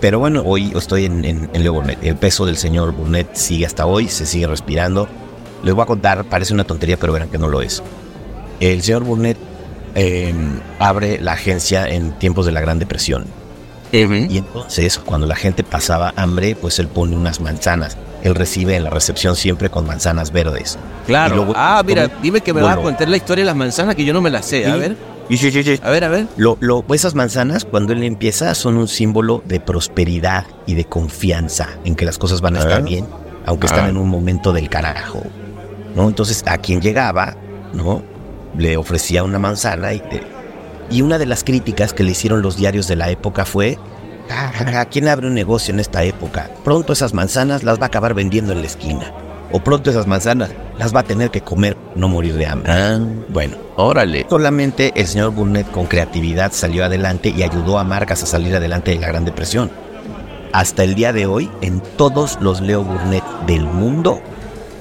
Pero bueno, hoy estoy en, en, en Leo Burnett. El peso del señor Burnett sigue hasta hoy, se sigue respirando. Les voy a contar, parece una tontería, pero verán que no lo es. El señor Burnett eh, abre la agencia en tiempos de la Gran Depresión. Y entonces, cuando la gente pasaba hambre, pues él pone unas manzanas. Él recibe en la recepción siempre con manzanas verdes. Claro. Luego- ah, mira, dime que me vas a Bueno. contar la historia de las manzanas que yo no me la sé. A ver. Sí, sí, sí, sí. A ver, a ver. Lo, lo- esas manzanas, cuando él empieza, son un símbolo de prosperidad y de confianza en que las cosas van a estar bien, aunque están en un momento del carajo. ¿no? Entonces, a quien llegaba, ¿no? Le ofrecía una manzana y, te- y una de las críticas que le hicieron los diarios de la época fue, "Ja, ja, ja, ¿quién abre un negocio en esta época? Pronto esas manzanas las va a acabar vendiendo en la esquina. O pronto esas manzanas las va a tener que comer, no morir de hambre. Bueno, órale. Solamente el señor Burnett con creatividad salió adelante y ayudó a marcas a salir adelante de la Gran Depresión. Hasta el día de hoy, en todos los Leo Burnett del mundo,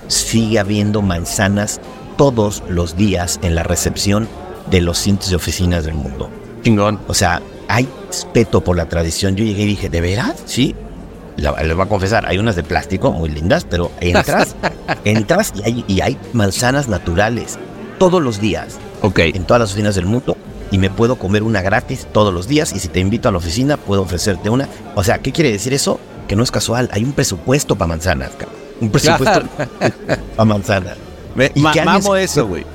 sigue habiendo manzanas todos los días en la recepción de los cientos de oficinas del mundo. Chingón. O sea, hay respeto por la tradición. Yo llegué y dije, ¿de veras? Sí. La- les voy a confesar, hay unas de plástico muy lindas, pero entras, [LAUGHS] entras y hay, y hay manzanas naturales todos los días. Ok. En todas las oficinas del mundo. Y me puedo comer una gratis todos los días. Y si te invito a la oficina, puedo ofrecerte una. O sea, ¿qué quiere decir eso? Que no es casual. Hay un presupuesto para manzanas, cabrón. Un presupuesto para manzanas. [LAUGHS] Me- Y ma- que mamo eso, güey.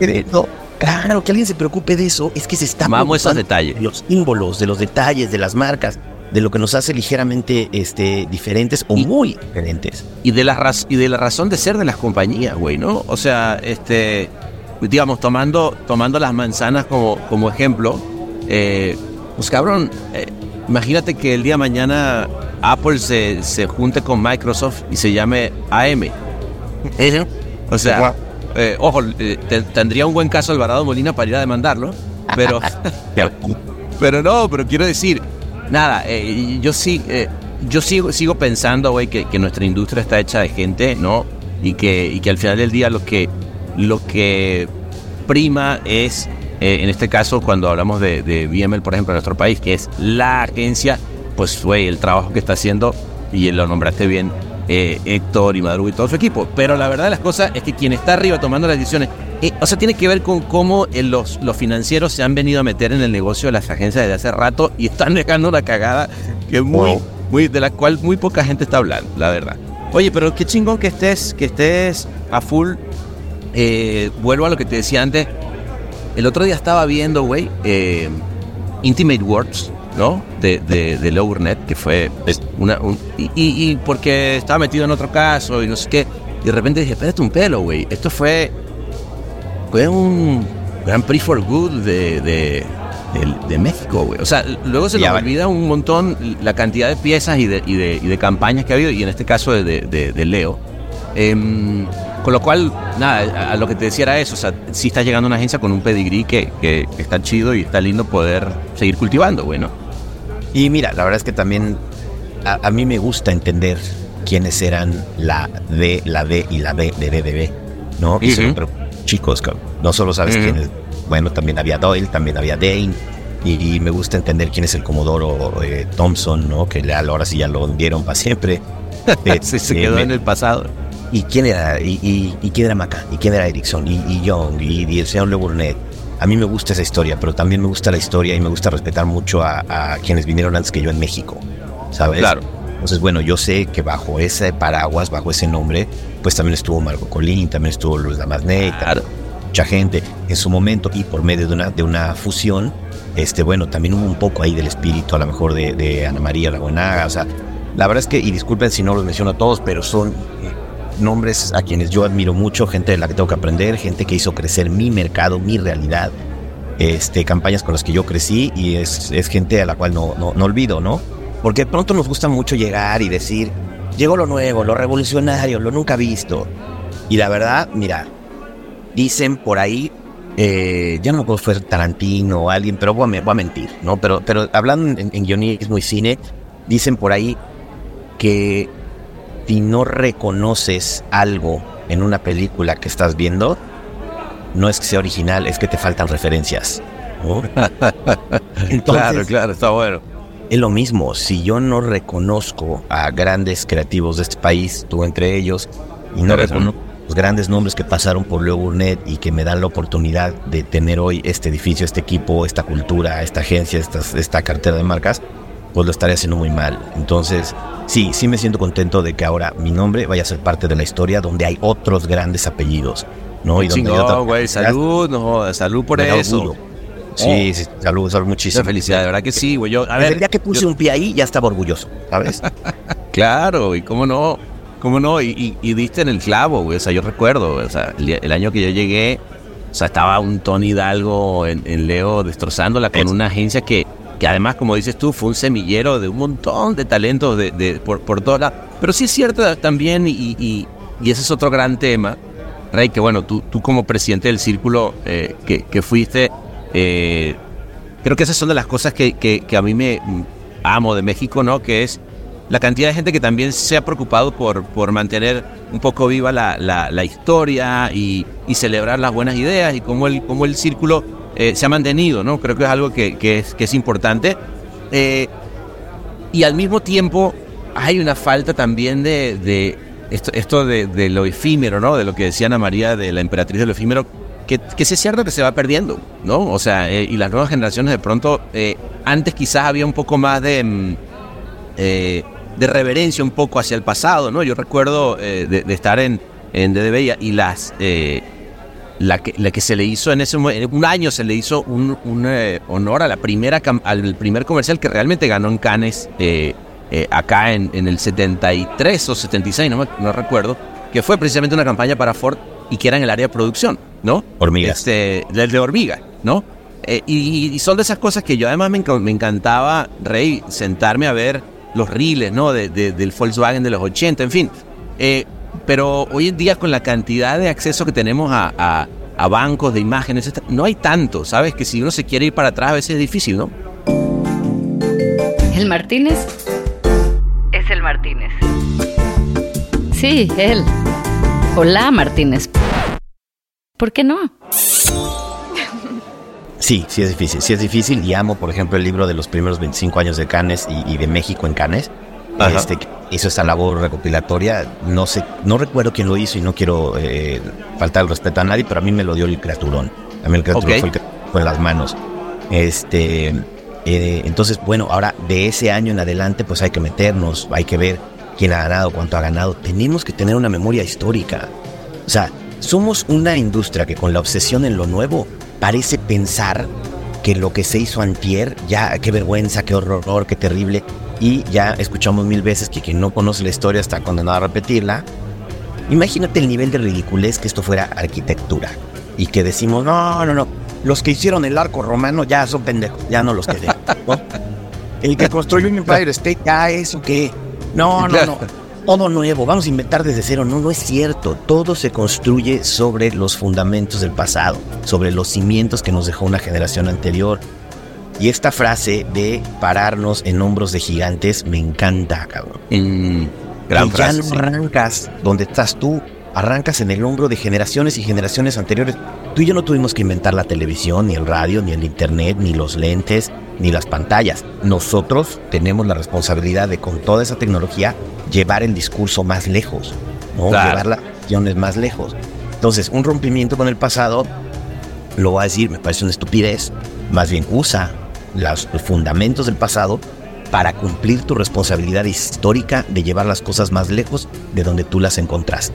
Claro, que alguien se preocupe de eso. Es que se está Mamo esos preocupando detalles. de los símbolos, de los detalles, de las marcas, de lo que nos hace ligeramente este, diferentes o muy diferentes. y de la raz- y de la razón de ser de las compañías, güey, ¿no? O sea, este, digamos, tomando, tomando las manzanas como, como ejemplo, eh, pues cabrón, eh, imagínate que el día de mañana Apple se, se junte con Microsoft y se llame AM. O sea, eh, ojo, eh, te- tendría un buen caso Alvarado Molina para ir a demandarlo, pero, [LAUGHS] [LAUGHS] pero no, pero quiero decir, nada, eh, yo sí, yo sigo, sigo pensando, güey, que, que nuestra industria está hecha de gente, ¿no? Y que, y que al final del día lo que, lo que prima es, en este caso, cuando hablamos de, de BML, por ejemplo, en nuestro país, que es la agencia, pues, güey, el trabajo que está haciendo, y lo nombraste bien, eh, Héctor y Madruga y todo su equipo. Pero la verdad de las cosas es que quien está arriba tomando las decisiones, eh, o sea, tiene que ver con cómo eh, los, los financieros se han venido a meter en el negocio de las agencias desde hace rato y están dejando una cagada que es muy, Wow. muy, de la cual muy poca gente está hablando, la verdad. Oye, pero qué chingón que estés, que estés a full. Eh, vuelvo a lo que te decía antes. El otro día estaba viendo, güey, Intimate Works, ¿no? De, de, de Leo Burnett, que fue una. un- y, y- porque estaba metido en otro caso y no sé qué. Y de repente dije, espérate un pelo, güey. Esto fue. Fue un Grand Prix for Good de, de, de- de México, güey. O sea, luego se nos olvida un montón la cantidad de piezas y de, y de, y de campañas que ha habido, y en este caso de, Leo. Em, con lo cual, nada, a, a lo que te decía era eso. O sea, sí está llegando una agencia con un pedigrí que, que- que está chido y está lindo poder seguir cultivando, güey, ¿no? Y mira, la verdad es que también a, a mí me gusta entender quiénes eran la D, la D y la B de DDB, ¿no? Y pero chicos, no solo sabes Ujú. quiénes. Bueno, también había Doyle, también había Dane. Y, y me gusta entender quién es el Comodoro eh, Thompson, ¿no? Que ahora sí ya lo hundieron para siempre. [LAUGHS] Eh, se, se quedó en el pasado. ¿Y quién era? ¿Y, y, y quién era Maca? ¿Y quién era Erickson? ¿Y, y Young? ¿Y, y el señor Le Burnett? A mí me gusta esa historia, pero también me gusta la historia y me gusta respetar mucho a, a quienes vinieron antes que yo en México, ¿sabes? Claro. Entonces, bueno, yo sé que bajo ese paraguas, bajo ese nombre, pues también estuvo Marco Colín, también estuvo Luis Damasnet, Claro. mucha gente en su momento y por medio de una, de una fusión, este, bueno, también hubo un poco ahí del espíritu, a lo mejor de, de Ana María Ragonaga, o sea, la verdad es que, y disculpen si no los menciono a todos, pero son eh, nombres a quienes yo admiro mucho, gente de la que tengo que aprender, gente que hizo crecer mi mercado, mi realidad, este, campañas con las que yo crecí y es, es gente a la cual no, no, no olvido, ¿no? Porque pronto nos gusta mucho llegar y decir, llegó lo nuevo, lo revolucionario, lo nunca visto. Y la verdad, mira, dicen por ahí, eh, ya no me acuerdo si fue Tarantino o alguien, pero voy a, voy a mentir, ¿no? Pero, pero hablando en, en guionismo y cine, dicen por ahí que si no reconoces algo en una película que estás viendo, no es que sea original, es que te faltan referencias. ¿no? [LAUGHS] Entonces, claro, claro, está bueno. es lo mismo, si yo no reconozco a grandes creativos de este país, tú entre ellos, y no reconozco los grandes nombres que pasaron por Leo Burnett y que me dan la oportunidad de tener hoy este edificio, este equipo, esta cultura, esta agencia, estas- esta cartera de marcas, pues lo estaré haciendo muy mal. Entonces, sí, sí me siento contento de que ahora mi nombre vaya a ser parte de la historia donde hay otros grandes apellidos, ¿no? Y donde Chingón, güey, salud, no salud por eso. orgullo. Sí, sí, salud, salud muchísimo. Mucha felicidad, de verdad que sí, güey. Yo, a Desde ver, el día que puse yo- un pie ahí, ya estaba orgulloso, ¿sabes? [LAUGHS] Claro, y cómo no, cómo no, y, y- y diste en el clavo, güey. O sea, yo recuerdo, o sea, el, el año que yo llegué, o sea, estaba un Tony Hidalgo en, en Leo destrozándola con Es- una agencia que, que además, como dices tú, fue un semillero de un montón de talentos de, por, por todos lados. Pero sí es cierto también, y, y- ese es otro gran tema, Rey, que bueno, tú, tú como presidente del círculo eh, que, que fuiste, eh, creo que esas son de las cosas que, que- que a mí me mm, amo de México, ¿no? Que es la cantidad de gente que también se ha preocupado por, por mantener un poco viva la, la- la historia y, y celebrar las buenas ideas y cómo el, cómo el círculo eh, se ha mantenido, ¿no? Creo que es algo que, que es, importante. Eh, y al mismo tiempo hay una falta también de, de esto, de, lo efímero, ¿no? De lo que decía Ana María de la emperatriz de lo efímero, que, que es cierto que se va perdiendo, ¿no? O sea, eh, y las nuevas generaciones de pronto, antes quizás había un poco más de, mm, de reverencia un poco hacia el pasado, ¿no? Yo recuerdo de, estar en, en DDB y, las... la que, la que se le hizo en ese mo- en un año se le hizo un, un, eh, honor a la primera al primer comercial que realmente ganó en Cannes eh, eh, acá en, en el 73 o 76 no, me- no recuerdo que fue precisamente una campaña para Ford y que era en el área de producción no Hormigas. este del de hormiga no y, y son de esas cosas que yo además me, me encantaba Rey sentarme a ver los reels no de, de- del Volkswagen de los 80 en fin. Eh, pero hoy en día con la cantidad de acceso que tenemos a, a- a bancos de imágenes, no hay tanto, ¿sabes? Que si uno se quiere ir para atrás a veces es difícil, ¿no? El Martínez. Es el Martínez. Sí, él. Hola, Martínez. ¿Por qué no? Sí, sí es difícil, sí es difícil y amo, por ejemplo, el libro de los primeros 25 años de Cannes y, y de México en Cannes. Este, hizo esta labor recopilatoria, no sé, no recuerdo quién lo hizo y no quiero eh, faltar el respeto a nadie, pero a mí me lo dio el criaturón. A mí el criaturón fue el que fue en las manos. Este, eh, entonces, bueno, ahora de ese año en adelante, pues hay que meternos, hay que ver quién ha ganado, cuánto ha ganado. Tenemos que tener una memoria histórica. O sea, somos una industria que con la obsesión en lo nuevo parece pensar que lo que se hizo antier, ya qué vergüenza, qué horror, qué terrible. Y ya escuchamos mil veces que quien no conoce la historia está condenado a repetirla. Imagínate el nivel de ridiculez que esto fuera arquitectura. Y que decimos, no, no, no, los que hicieron el arco romano ya son pendejos, ya no los quedé. ¿no? El que construyó un Empire State, ya eso qué. No, no, no. Todo nuevo, vamos a inventar desde cero. No, no es cierto. Todo se construye sobre los fundamentos del pasado, sobre los cimientos que nos dejó una generación anterior. Y esta frase de pararnos en hombros de gigantes me encanta, cabrón. Mm, gran frase. ya no sí. arrancas donde estás tú, arrancas en el hombro de generaciones y generaciones anteriores. Tú y yo no tuvimos que inventar la televisión, ni el radio, ni el internet, ni los lentes, ni las pantallas. Nosotros tenemos la responsabilidad de, con toda esa tecnología, llevar el discurso más lejos, ¿no? Claro. llevar las acciones más lejos. Entonces, un rompimiento con el pasado, lo voy a decir, me parece una estupidez. Más bien, usa los fundamentos del pasado para cumplir tu responsabilidad histórica de llevar las cosas más lejos de donde tú las encontraste.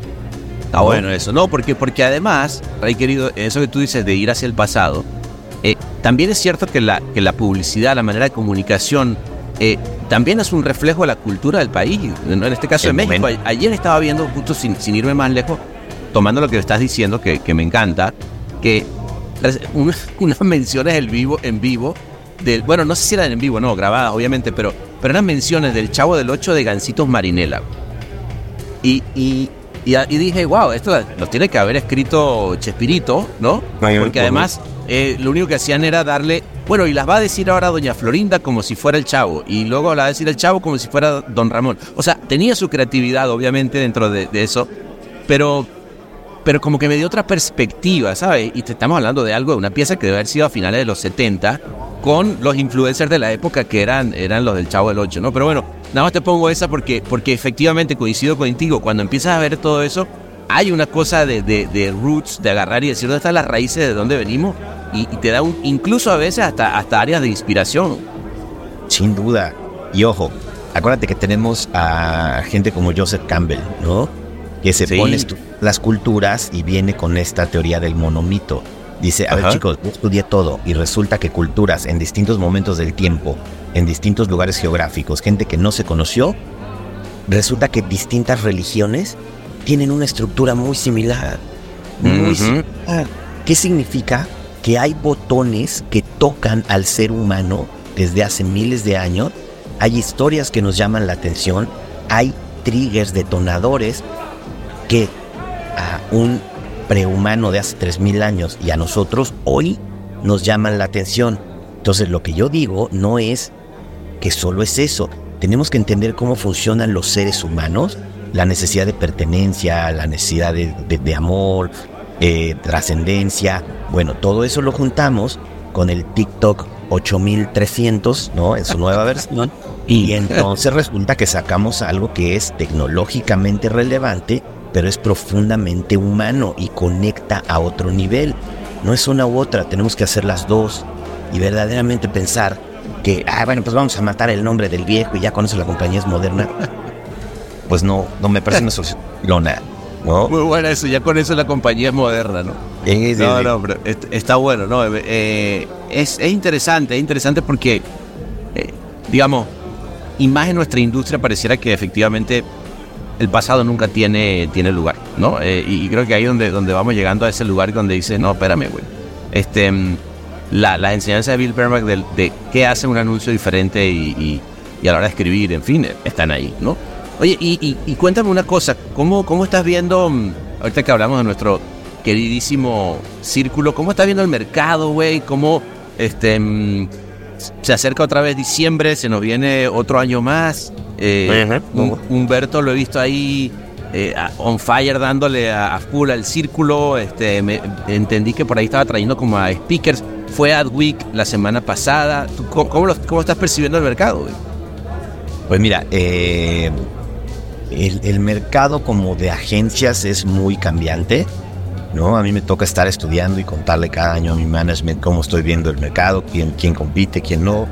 Está bueno eso, no, porque, porque además, Rey querido, eso que tú dices de ir hacia el pasado, eh, también es cierto que la, que la publicidad, la manera de comunicación, eh, también es un reflejo de la cultura del país, en este caso El de México. momento. Ayer estaba viendo, justo sin, sin irme más lejos, tomando lo que estás diciendo, que, que me encanta, que [LAUGHS] unas menciones en vivo, en vivo del, bueno, no sé si eran en vivo, no, grabadas, obviamente, pero, pero eran menciones del Chavo del 8 de Gancitos Marinela. Y, y, y, dije, wow, esto lo tiene que haber escrito Chespirito, ¿no? Porque además eh, lo único que hacían era darle, bueno, y las va a decir ahora Doña Florinda como si fuera el Chavo, y luego la va a decir el Chavo como si fuera Don Ramón. O sea, tenía su creatividad, obviamente, dentro de, de eso, pero, pero como que me dio otra perspectiva, ¿sabes? Y te estamos hablando de algo, de una pieza que debe haber sido a finales de los 70, con los influencers de la época que eran, eran los del Chavo del 8, ¿no? Pero bueno, nada más te pongo esa porque, porque efectivamente coincido contigo, cuando empiezas a ver todo eso, hay una cosa de, de, de roots, de agarrar y decir dónde están las raíces, de dónde venimos, y, y te da un, incluso a veces hasta, hasta áreas de inspiración. Sin duda. Y ojo, acuérdate que tenemos a gente como Joseph Campbell, ¿no? Que se Sí. pone las culturas y viene con esta teoría del monomito. Dice, a ver chicos, yo estudié todo y resulta que culturas en distintos momentos del tiempo, en distintos lugares geográficos, gente que no se conoció, resulta que distintas religiones tienen una estructura muy similar. Muy similar. ¿Qué significa? Que hay botones que tocan al ser humano desde hace miles de años. Hay historias que nos llaman la atención. Hay triggers, detonadores que a un prehumano de hace 3000 años y a nosotros hoy nos llaman la atención. Entonces, lo que yo digo no es que solo es eso. Tenemos que entender cómo funcionan los seres humanos, la necesidad de pertenencia, la necesidad de, de- de amor, eh, trascendencia. Bueno, todo eso lo juntamos con el TikTok 8300, ¿no? En su nueva versión. [LAUGHS] Y entonces resulta que sacamos algo que es tecnológicamente relevante, pero es profundamente humano y conecta a otro nivel. No es una u otra, tenemos que hacer las dos y verdaderamente pensar que, ah, bueno, pues vamos a matar el nombre del viejo y ya con eso la compañía es moderna. [LAUGHS] Pues no, no me parece una solución. lona, ¿no? Muy buena eso, ya con eso la compañía es moderna, ¿no? Eh, No, no, pero est- está bueno, ¿no? Eh, es, es interesante, es interesante porque, eh, digamos, y más en nuestra industria pareciera que efectivamente el pasado nunca tiene, tiene lugar, ¿no? Eh, y, creo que ahí donde, donde vamos llegando a ese lugar donde dices, no, espérame, güey. Este, mm, la, la de Bill Bernbach de, qué hace un anuncio diferente y, a la hora de escribir, en fin, están ahí, ¿no? Oye, y, y- y cuéntame una cosa, ¿cómo, cómo estás viendo, mm, ahorita que hablamos de nuestro queridísimo círculo, cómo estás viendo el mercado, güey? ¿Cómo este, mm, se acerca otra vez diciembre, se nos viene otro año más? Eh, Hum- Humberto lo he visto ahí eh, on fire dándole a, a full al círculo. Este, me- entendí que por ahí estaba trayendo como a speakers. Fue Adweek la semana pasada. ¿Tú cómo, cómo lo- cómo estás percibiendo el mercado? güey? Pues mira, eh, el, el mercado como de agencias es muy cambiante, ¿no? A mí me toca estar estudiando y contarle cada año a mi management cómo estoy viendo el mercado, quién, quién compite, quién no,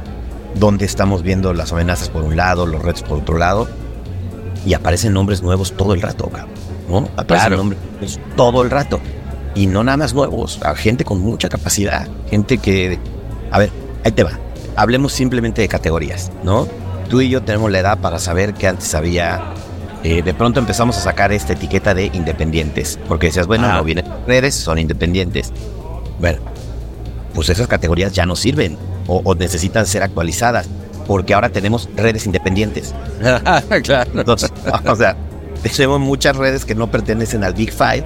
dónde estamos viendo las amenazas por un lado, los retos por otro lado, y aparecen nombres nuevos todo el rato, cabrón, ¿no? Aparecen Claro. nombres nuevos todo el rato. Y no nada más nuevos, a gente con mucha capacidad, gente que... A ver, ahí te va. Hablemos simplemente de categorías, ¿no? Tú y yo tenemos la edad para saber que antes había... eh, de pronto empezamos a sacar esta etiqueta de independientes, porque decías, bueno, Ajá. no vienen redes, son independientes. Bueno, pues esas categorías ya no sirven o, o necesitan ser actualizadas, porque ahora tenemos redes independientes. [LAUGHS] claro. Entonces, [LAUGHS] o sea, tenemos muchas redes que no pertenecen al Big Five,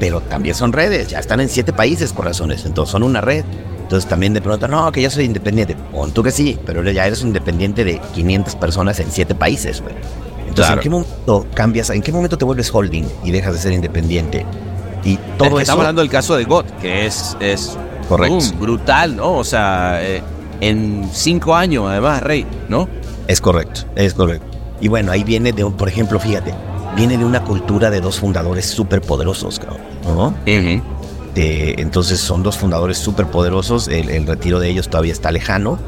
pero también son redes, ya están en siete países, corazones, entonces son una red. Entonces también de pronto, no, que yo soy independiente. Pon tú que sí, pero ya eres un independiente de 500 personas en siete países, güey. Entonces, Claro. ¿en qué momento cambias? ¿En qué momento te vuelves holding y dejas de ser independiente? Y todo Es que eso... Estamos hablando del caso de GOT, que es, es Correcto. boom, brutal, ¿no? O sea, eh, en cinco años, además, Rey, ¿no? Es correcto, es correcto. Y bueno, ahí viene de, por ejemplo, fíjate, viene de una cultura de dos fundadores súper poderosos, ¿no? De- entonces son dos fundadores súper poderosos, el, el retiro de ellos todavía está lejano,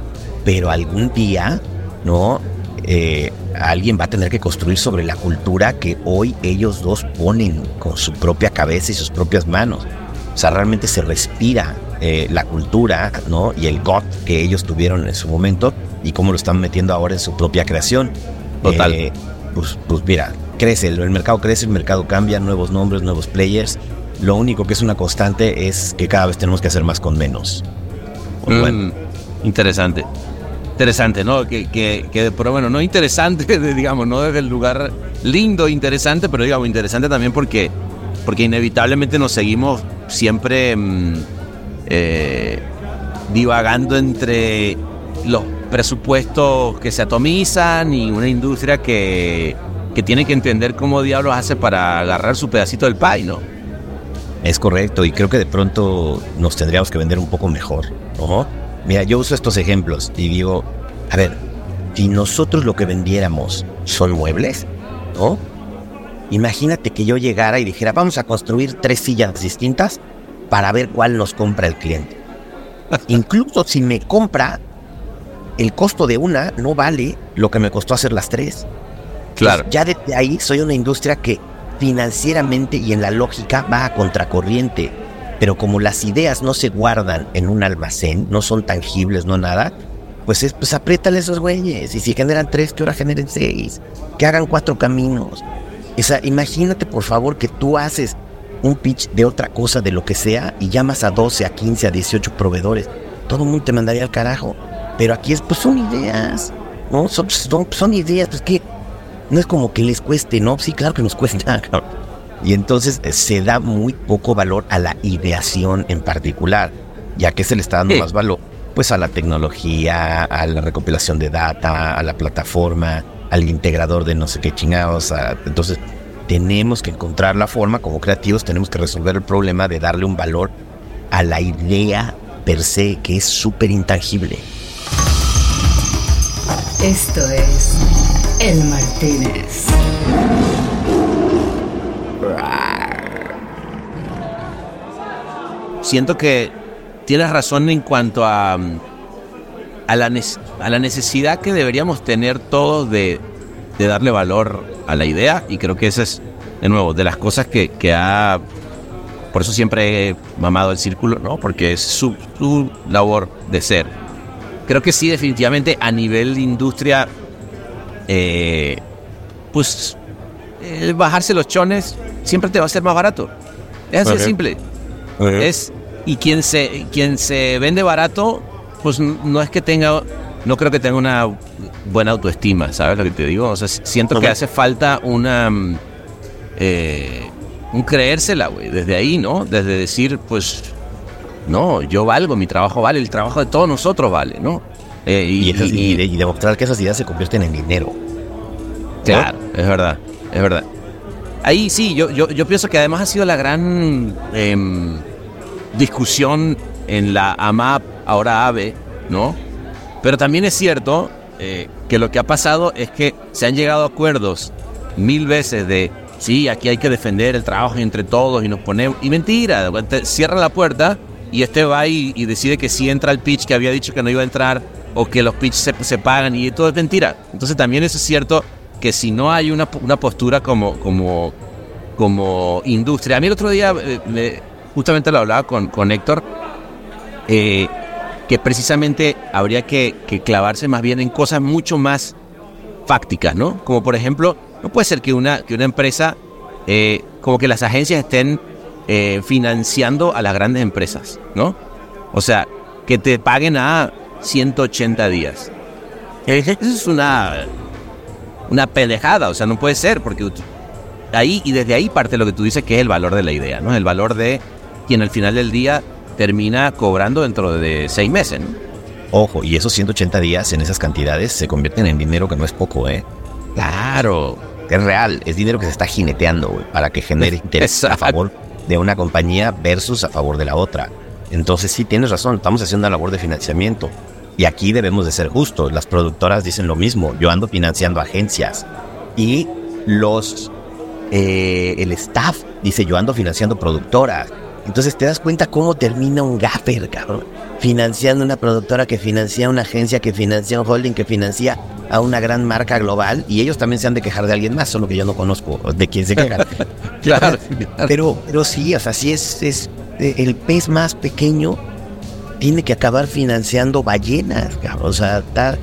pero algún día, ¿no? Eh, alguien va a tener que construir sobre la cultura que hoy ellos dos ponen con su propia cabeza y sus propias manos. O sea, realmente se respira eh, la cultura, ¿no? Y el got que ellos tuvieron en su momento y cómo lo están metiendo ahora en su propia creación. Total. Eh, pues, pues mira, crece, el mercado crece, el mercado cambia, nuevos nombres, nuevos players. Lo único que es una constante es que cada vez tenemos que hacer más con menos. Mm, interesante. Interesante, ¿no? Que, que, que, pero bueno, no interesante, [LAUGHS] digamos, no desde el lugar lindo, interesante, pero digamos, interesante también porque, porque inevitablemente nos seguimos siempre mm, eh, divagando entre los presupuestos que se atomizan y una industria que, que tiene que entender cómo diablos hace para agarrar su pedacito del pie, ¿no? Es correcto, y creo que de pronto nos tendríamos que vender un poco mejor. ¿no? Mira, yo uso estos ejemplos y digo, a ver, si nosotros lo que vendiéramos son muebles, ¿no? Imagínate que yo llegara y dijera, vamos a construir tres sillas distintas para ver cuál nos compra el cliente. [LAUGHS] Incluso si me compra, el costo de una no vale lo que me costó hacer las tres. Claro. Pues ya desde ahí soy una industria que financieramente y en la lógica va a contracorriente. Pero como las ideas no se guardan en un almacén, no son tangibles, no nada, pues es, pues apriétale esos güeyes. Y si generan tres, que ahora generen seis. Que hagan cuatro caminos. O sea, imagínate por favor que tú haces un pitch de otra cosa, de lo que sea, y llamas a 12, a 15, a 18 proveedores. Todo el mundo te mandaría al carajo. Pero aquí es, pues son ideas. ¿No? Son, son, son ideas, pues que no es como que les cueste, ¿no? Sí, claro que nos cuesta. [LAUGHS] Y entonces eh, se da muy poco valor a la ideación en particular, ya que se le está dando Sí. más valor pues a la tecnología, a la recopilación de data, a la plataforma, al integrador de no sé qué chingados. a- entonces tenemos que encontrar la forma, como creativos tenemos que resolver el problema de darle un valor a la idea per se, que es súper intangible. Esto es El Martínez. Siento que tienes razón en cuanto a, mm, a, la, nes- a la necesidad que deberíamos tener todos de, de darle valor a la idea y creo que esa es, de nuevo, de las cosas que, que ha... Por eso siempre he mamado el círculo, ¿no? Porque es su, su labor de ser. Creo que sí, definitivamente, a nivel de industria, eh, pues el bajarse los chones siempre te va a ser más barato. Es así de simple. Es, y quien se, quien se vende barato, pues no es que tenga, no creo que tenga una buena autoestima, ¿sabes lo que te digo? O sea, siento que hace falta una, mm, eh, un creérsela, güey, desde ahí, ¿no? Desde decir, pues, no, yo valgo, mi trabajo vale, el trabajo de todos nosotros vale, ¿no? Eh, Y, demostrar que esas ideas se convierten en dinero. Claro, es verdad, es verdad. Ahí sí, yo, yo, yo pienso que además ha sido la gran em, discusión en la AMAP, ahora AVE, ¿no? Pero también es cierto eh, que lo que ha pasado es que se han llegado a acuerdos mil veces de, sí, aquí hay que defender el trabajo entre todos y nos ponemos... Y mentira, cierra la puerta y este va y, y decide que sí entra el pitch que había dicho que no iba a entrar o que los pitches se, se pagan y todo es mentira. Entonces también eso es cierto que si no hay una, una postura como, como, como industria. A mí el otro día, eh, me- justamente lo hablaba con, con Héctor, eh, que precisamente habría que, que clavarse más bien en cosas mucho más fácticas, ¿no? Como por ejemplo, no puede ser que una, que una empresa, eh, como que las agencias estén eh, financiando a las grandes empresas, ¿no? O sea, que te paguen a 180 días. Eso es una, una pendejada, o sea, no puede ser, porque ahí y desde ahí parte lo que tú dices que es el valor de la idea, ¿no? El valor de quien al final del día termina cobrando dentro de seis meses, ¿no? Ojo, y esos 180 días en esas cantidades se convierten en dinero que no es poco, ¿eh? Claro. Es real, es dinero que se está jineteando, para que genere [LAUGHS] interés a favor de una compañía versus a favor de la otra. Entonces sí, tienes razón, estamos haciendo una labor de financiamiento. Y aquí debemos de ser justos, las productoras dicen lo mismo, yo ando financiando agencias. Y los, eh, el staff dice, yo ando financiando productoras. Entonces te das cuenta cómo termina un gaffer, cabrón. Financiando una productora que financia una agencia, que financia un holding, que financia a una gran marca global. Y ellos también se han de quejar de alguien más, solo que yo no conozco de quién se quejan. [LAUGHS] Claro. Pero, pero sí, o sea, sí es, es el pez más pequeño tiene que acabar financiando ballenas, cabrón. O sea, está-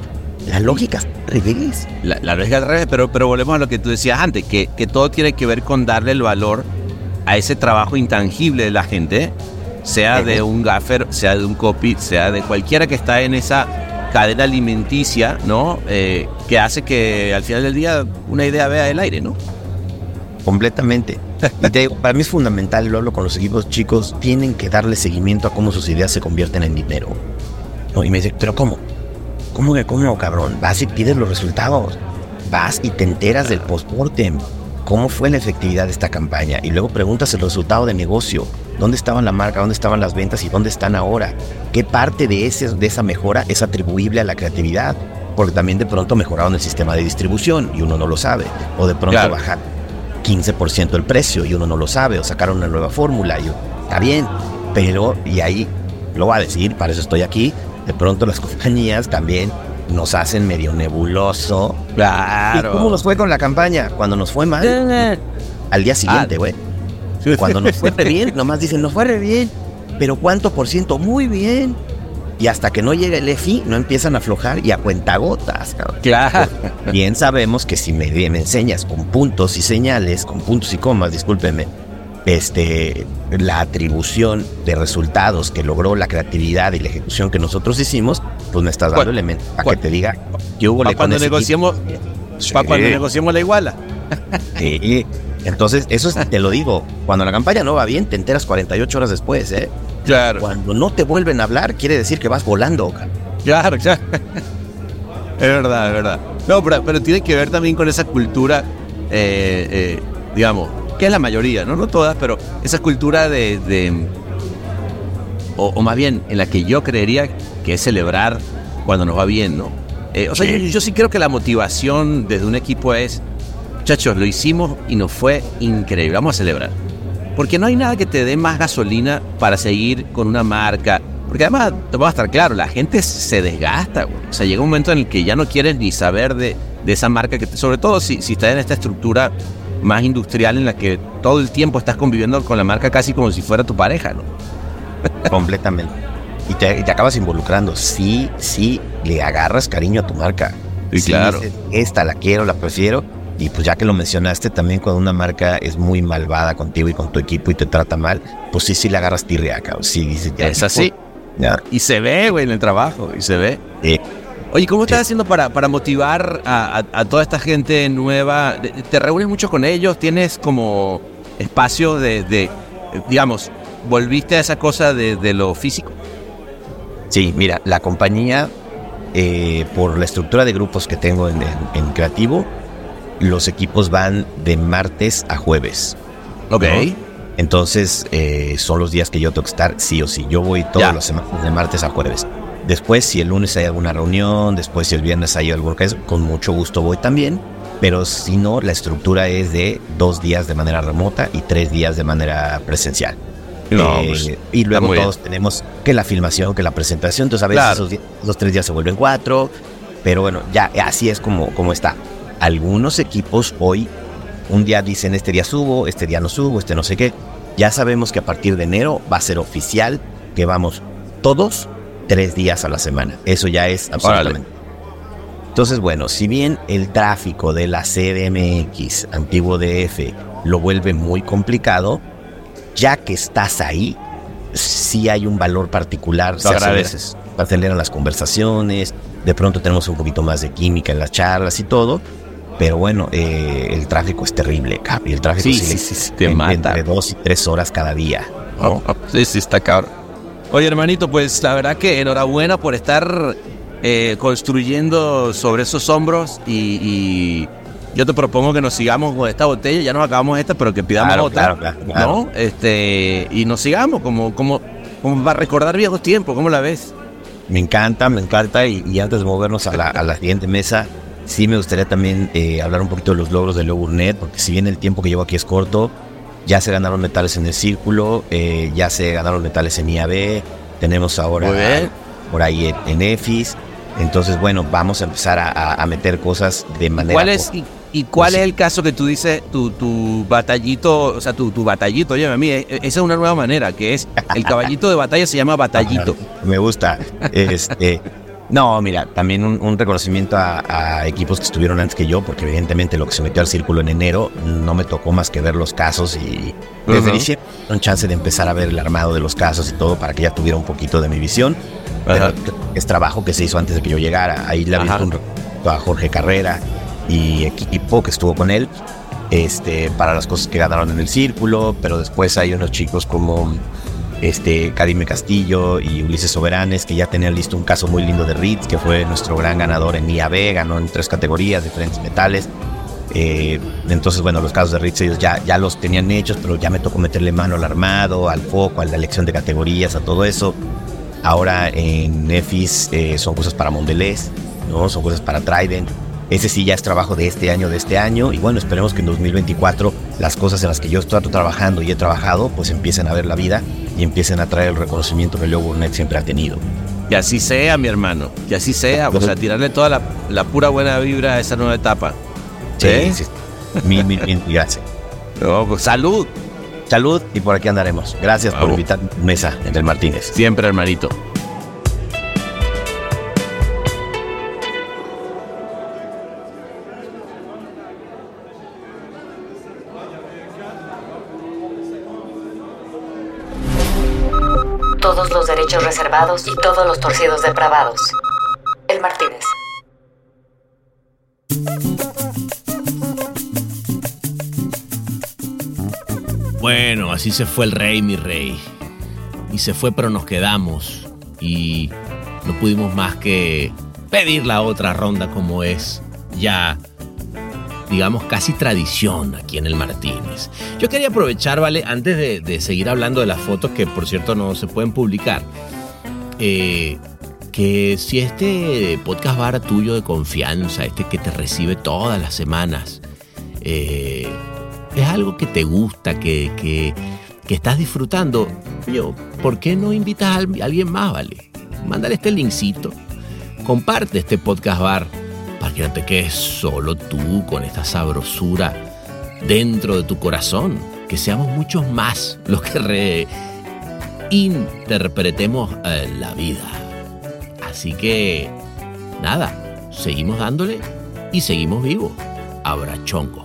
la lógica está al revés. La, la lógica al revés, pero, pero volvemos a lo que tú decías antes, que, que todo tiene que ver con darle el valor a ese trabajo intangible de la gente, sea de un gaffer, sea de un copy, sea de cualquiera que está en esa cadena alimenticia, ¿no? Eh, que hace que al final del día una idea vea el aire, ¿no? Completamente. Y te digo, para mí es fundamental, lo hablo con los equipos chicos, tienen que darle seguimiento a cómo sus ideas se convierten en dinero. ¿No? Y me dice, ¿pero cómo? ¿Cómo que cómo, cabrón? Vas y pides los resultados. Vas y te enteras del postmortem. ¿Cómo fue la efectividad de esta campaña? Y luego preguntas el resultado de negocio. ¿Dónde estaban la marca? ¿Dónde estaban las ventas? ¿Y dónde están ahora? ¿Qué parte de, ese, de esa mejora es atribuible a la creatividad? Porque también de pronto mejoraron el sistema de distribución y uno no lo sabe. O de pronto Claro. bajar 15% el precio y uno no lo sabe, o sacaron una nueva fórmula. Y está bien, pero, y ahí lo va a decir, para eso estoy aquí, de pronto las [LAUGHS] compañías también nos hacen medio nebuloso. Claro. ¿Y cómo nos fue con la campaña? Cuando nos fue mal, al día siguiente, güey. Cuando nos fue re [LAUGHS] bien, nomás dicen, nos fue re bien. Pero ¿cuánto por ciento? Muy bien. Y hasta que no llega el EFI, no empiezan a aflojar y a cuentagotas, cabrón. Claro. Bien sabemos que si me, me enseñas con puntos y señales, con puntos y comas, discúlpeme, este, la atribución de resultados que logró la creatividad y la ejecución que nosotros hicimos, pues me estás dando ¿Cuál? elementos para ¿Cuál? que te diga que hubo Para cuando negociemos, para cuando negociemos la iguala. Sí. Entonces, eso es- te lo digo. Cuando la campaña no va bien, te enteras 48 horas después, ¿eh? Claro. Cuando no te vuelven a hablar, quiere decir que vas volando. Claro, claro. Es verdad, es verdad. No, pero, pero tiene que ver también con esa cultura, eh, eh, digamos, que es la mayoría, ¿no? No todas, pero esa cultura de... de- o, o más bien, en la que yo creería que es celebrar cuando nos va bien, ¿no? Eh, o sea, yo, yo sí creo que la motivación desde un equipo es, muchachos, lo hicimos y nos fue increíble, vamos a celebrar. Porque no hay nada que te dé más gasolina para seguir con una marca. Porque además, te va a estar claro, la gente se desgasta. güey. O sea, llega un momento en el que ya no quieres ni saber de, de esa marca, que te- sobre todo si, si estás en esta estructura más industrial en la que todo el tiempo estás conviviendo con la marca casi como si fuera tu pareja, ¿no? [LAUGHS] Completamente. Y te, y te acabas involucrando. Sí, sí, le agarras cariño a tu marca. Sí, claro. dices, esta la quiero, la prefiero. Y pues ya que lo mencionaste, también cuando una marca es muy malvada contigo y con tu equipo y te trata mal, pues sí, sí le agarras tirria, cabrón. Sí, dices, ya. Es así. Ya. Y se ve, güey, en el trabajo, y se ve. Eh, Oye, ¿cómo estás haciendo para, para motivar a, a- a toda esta gente nueva? ¿Te reúnes mucho con ellos? ¿Tienes como espacio de, de, digamos, volviste a esa cosa de, de lo físico? Sí, mira, la compañía, eh, por la estructura de grupos que tengo en, en- en Creativo, los equipos van de martes a jueves. Ok. ¿no? Entonces, eh, son los días que yo tengo que estar sí o sí. Yo voy todas las semanas de martes a jueves. Después, si el lunes hay alguna reunión, después si el viernes hay algo que con mucho gusto voy también. Pero si no, la estructura es de dos días de manera remota y tres días de manera presencial. No, Eh, pues, y luego bien. todos tenemos que la filmación, que la presentación. Entonces, a veces Claro. esos tres días se vuelven cuatro. Pero bueno, ya así es como, como está. Algunos equipos hoy, un día dicen este día subo, este día no subo, este no sé qué. Ya sabemos que a partir de enero va a ser oficial que vamos todos tres días a la semana. Eso ya es absolutamente. Entonces, bueno, si bien el tráfico de la CDMX, antiguo DF, lo vuelve muy complicado, ya que estás ahí, sí hay un valor particular. se agradeces. se aceleran las conversaciones, de pronto tenemos un poquito más de química en las charlas y todo. Pero bueno, eh, el tráfico es terrible. Y el tráfico Sí, sí, sí, te en- mata. entre dos y tres horas cada día. ¿no? Sí, sí, está cabrón. Oye, hermanito, pues la verdad que enhorabuena por estar eh, construyendo sobre esos hombros y, y yo te propongo que nos sigamos con esta botella. Ya nos acabamos esta, pero que pidamos Claro, otra. claro, claro, claro. ¿no? Este, y nos sigamos como, como, como para recordar viejos tiempos. ¿Cómo la ves? Me encanta, me encanta. Y, y antes de movernos a la, a la siguiente mesa, sí me gustaría también eh, hablar un poquito de los logros de Leo Burnett, porque si bien el tiempo que llevo aquí es corto, ya se ganaron metales en el círculo, eh, ya se ganaron metales en IAB, tenemos ahora por ahí en, en EFIS. Entonces, bueno, vamos a empezar a, a- meter cosas de manera. ¿Cuál es, y, ¿Y cuál es el caso que tú dices, tu, tu batallito, o sea, tu, tu batallito, oye, a mí, e- esa es una nueva manera, que es, el caballito de batalla se llama batallito. [LAUGHS] Me gusta. Este, no, mira, también un, un reconocimiento a, a equipos que estuvieron antes que yo, porque evidentemente lo que se metió al círculo en enero no me tocó más que ver los casos y desde diciembre un chance de empezar a ver el armado de los casos y todo para que ya tuviera un poquito de mi visión. Pero es trabajo que se hizo antes de que yo llegara. Ahí le aviso un a Jorge Carrera y equipo que estuvo con él este, para las cosas que ganaron en el círculo, pero después hay unos chicos como este, Karime Castillo y Ulises Soberanes, que ya tenían listo un caso muy lindo de Ritz, que fue nuestro gran ganador en IAB, ganó en tres categorías, diferentes metales. Eh, entonces, bueno, los casos de Ritz ellos ya, ya los tenían hechos, pero ya me tocó meterle mano al armado, al foco, a la elección de categorías, a todo eso. Ahora en EFIS eh, son cosas para Mondelez, ¿no? Son cosas para Trident. Ese sí ya es trabajo de este año, de este año. Y bueno, esperemos que en 2024 las cosas en las que yo estoy trabajando y he trabajado, pues empiecen a ver la vida y empiecen a traer el reconocimiento que Leo Burnett siempre ha tenido. Que así sea, mi hermano, que así sea, o sea, tirarle toda la, la pura buena vibra a esa nueva etapa. Sí, ¿Sí? sí. Mil, mil, mil gracias. [LAUGHS] No, pues, salud. Salud y por aquí andaremos. Gracias por Vamos. invitar a tu mesa, del Martínez. Siempre, hermanito. Y todos los torcidos depravados. El Martínez. Bueno, así se fue el rey, mi rey. Y se fue, pero nos quedamos. Y no pudimos más que pedir la otra ronda como es ya, digamos, casi tradición aquí en el Martínez. Yo quería aprovechar, ¿vale? Antes de seguir hablando de las fotos que, por cierto, no se pueden publicar. Eh, que si este podcast bar tuyo de confianza, este que te recibe todas las semanas, eh, es algo que te gusta, que, que, estás disfrutando, yo, ¿por qué no invitas a al- a alguien más, vale? Mándale este linkcito, comparte este podcast bar para que no te quedes solo tú con esta sabrosura dentro de tu corazón, que seamos muchos más los que reinterpretemos eh, la vida. Así que, nada, seguimos dándole y seguimos vivos. Abrachongo.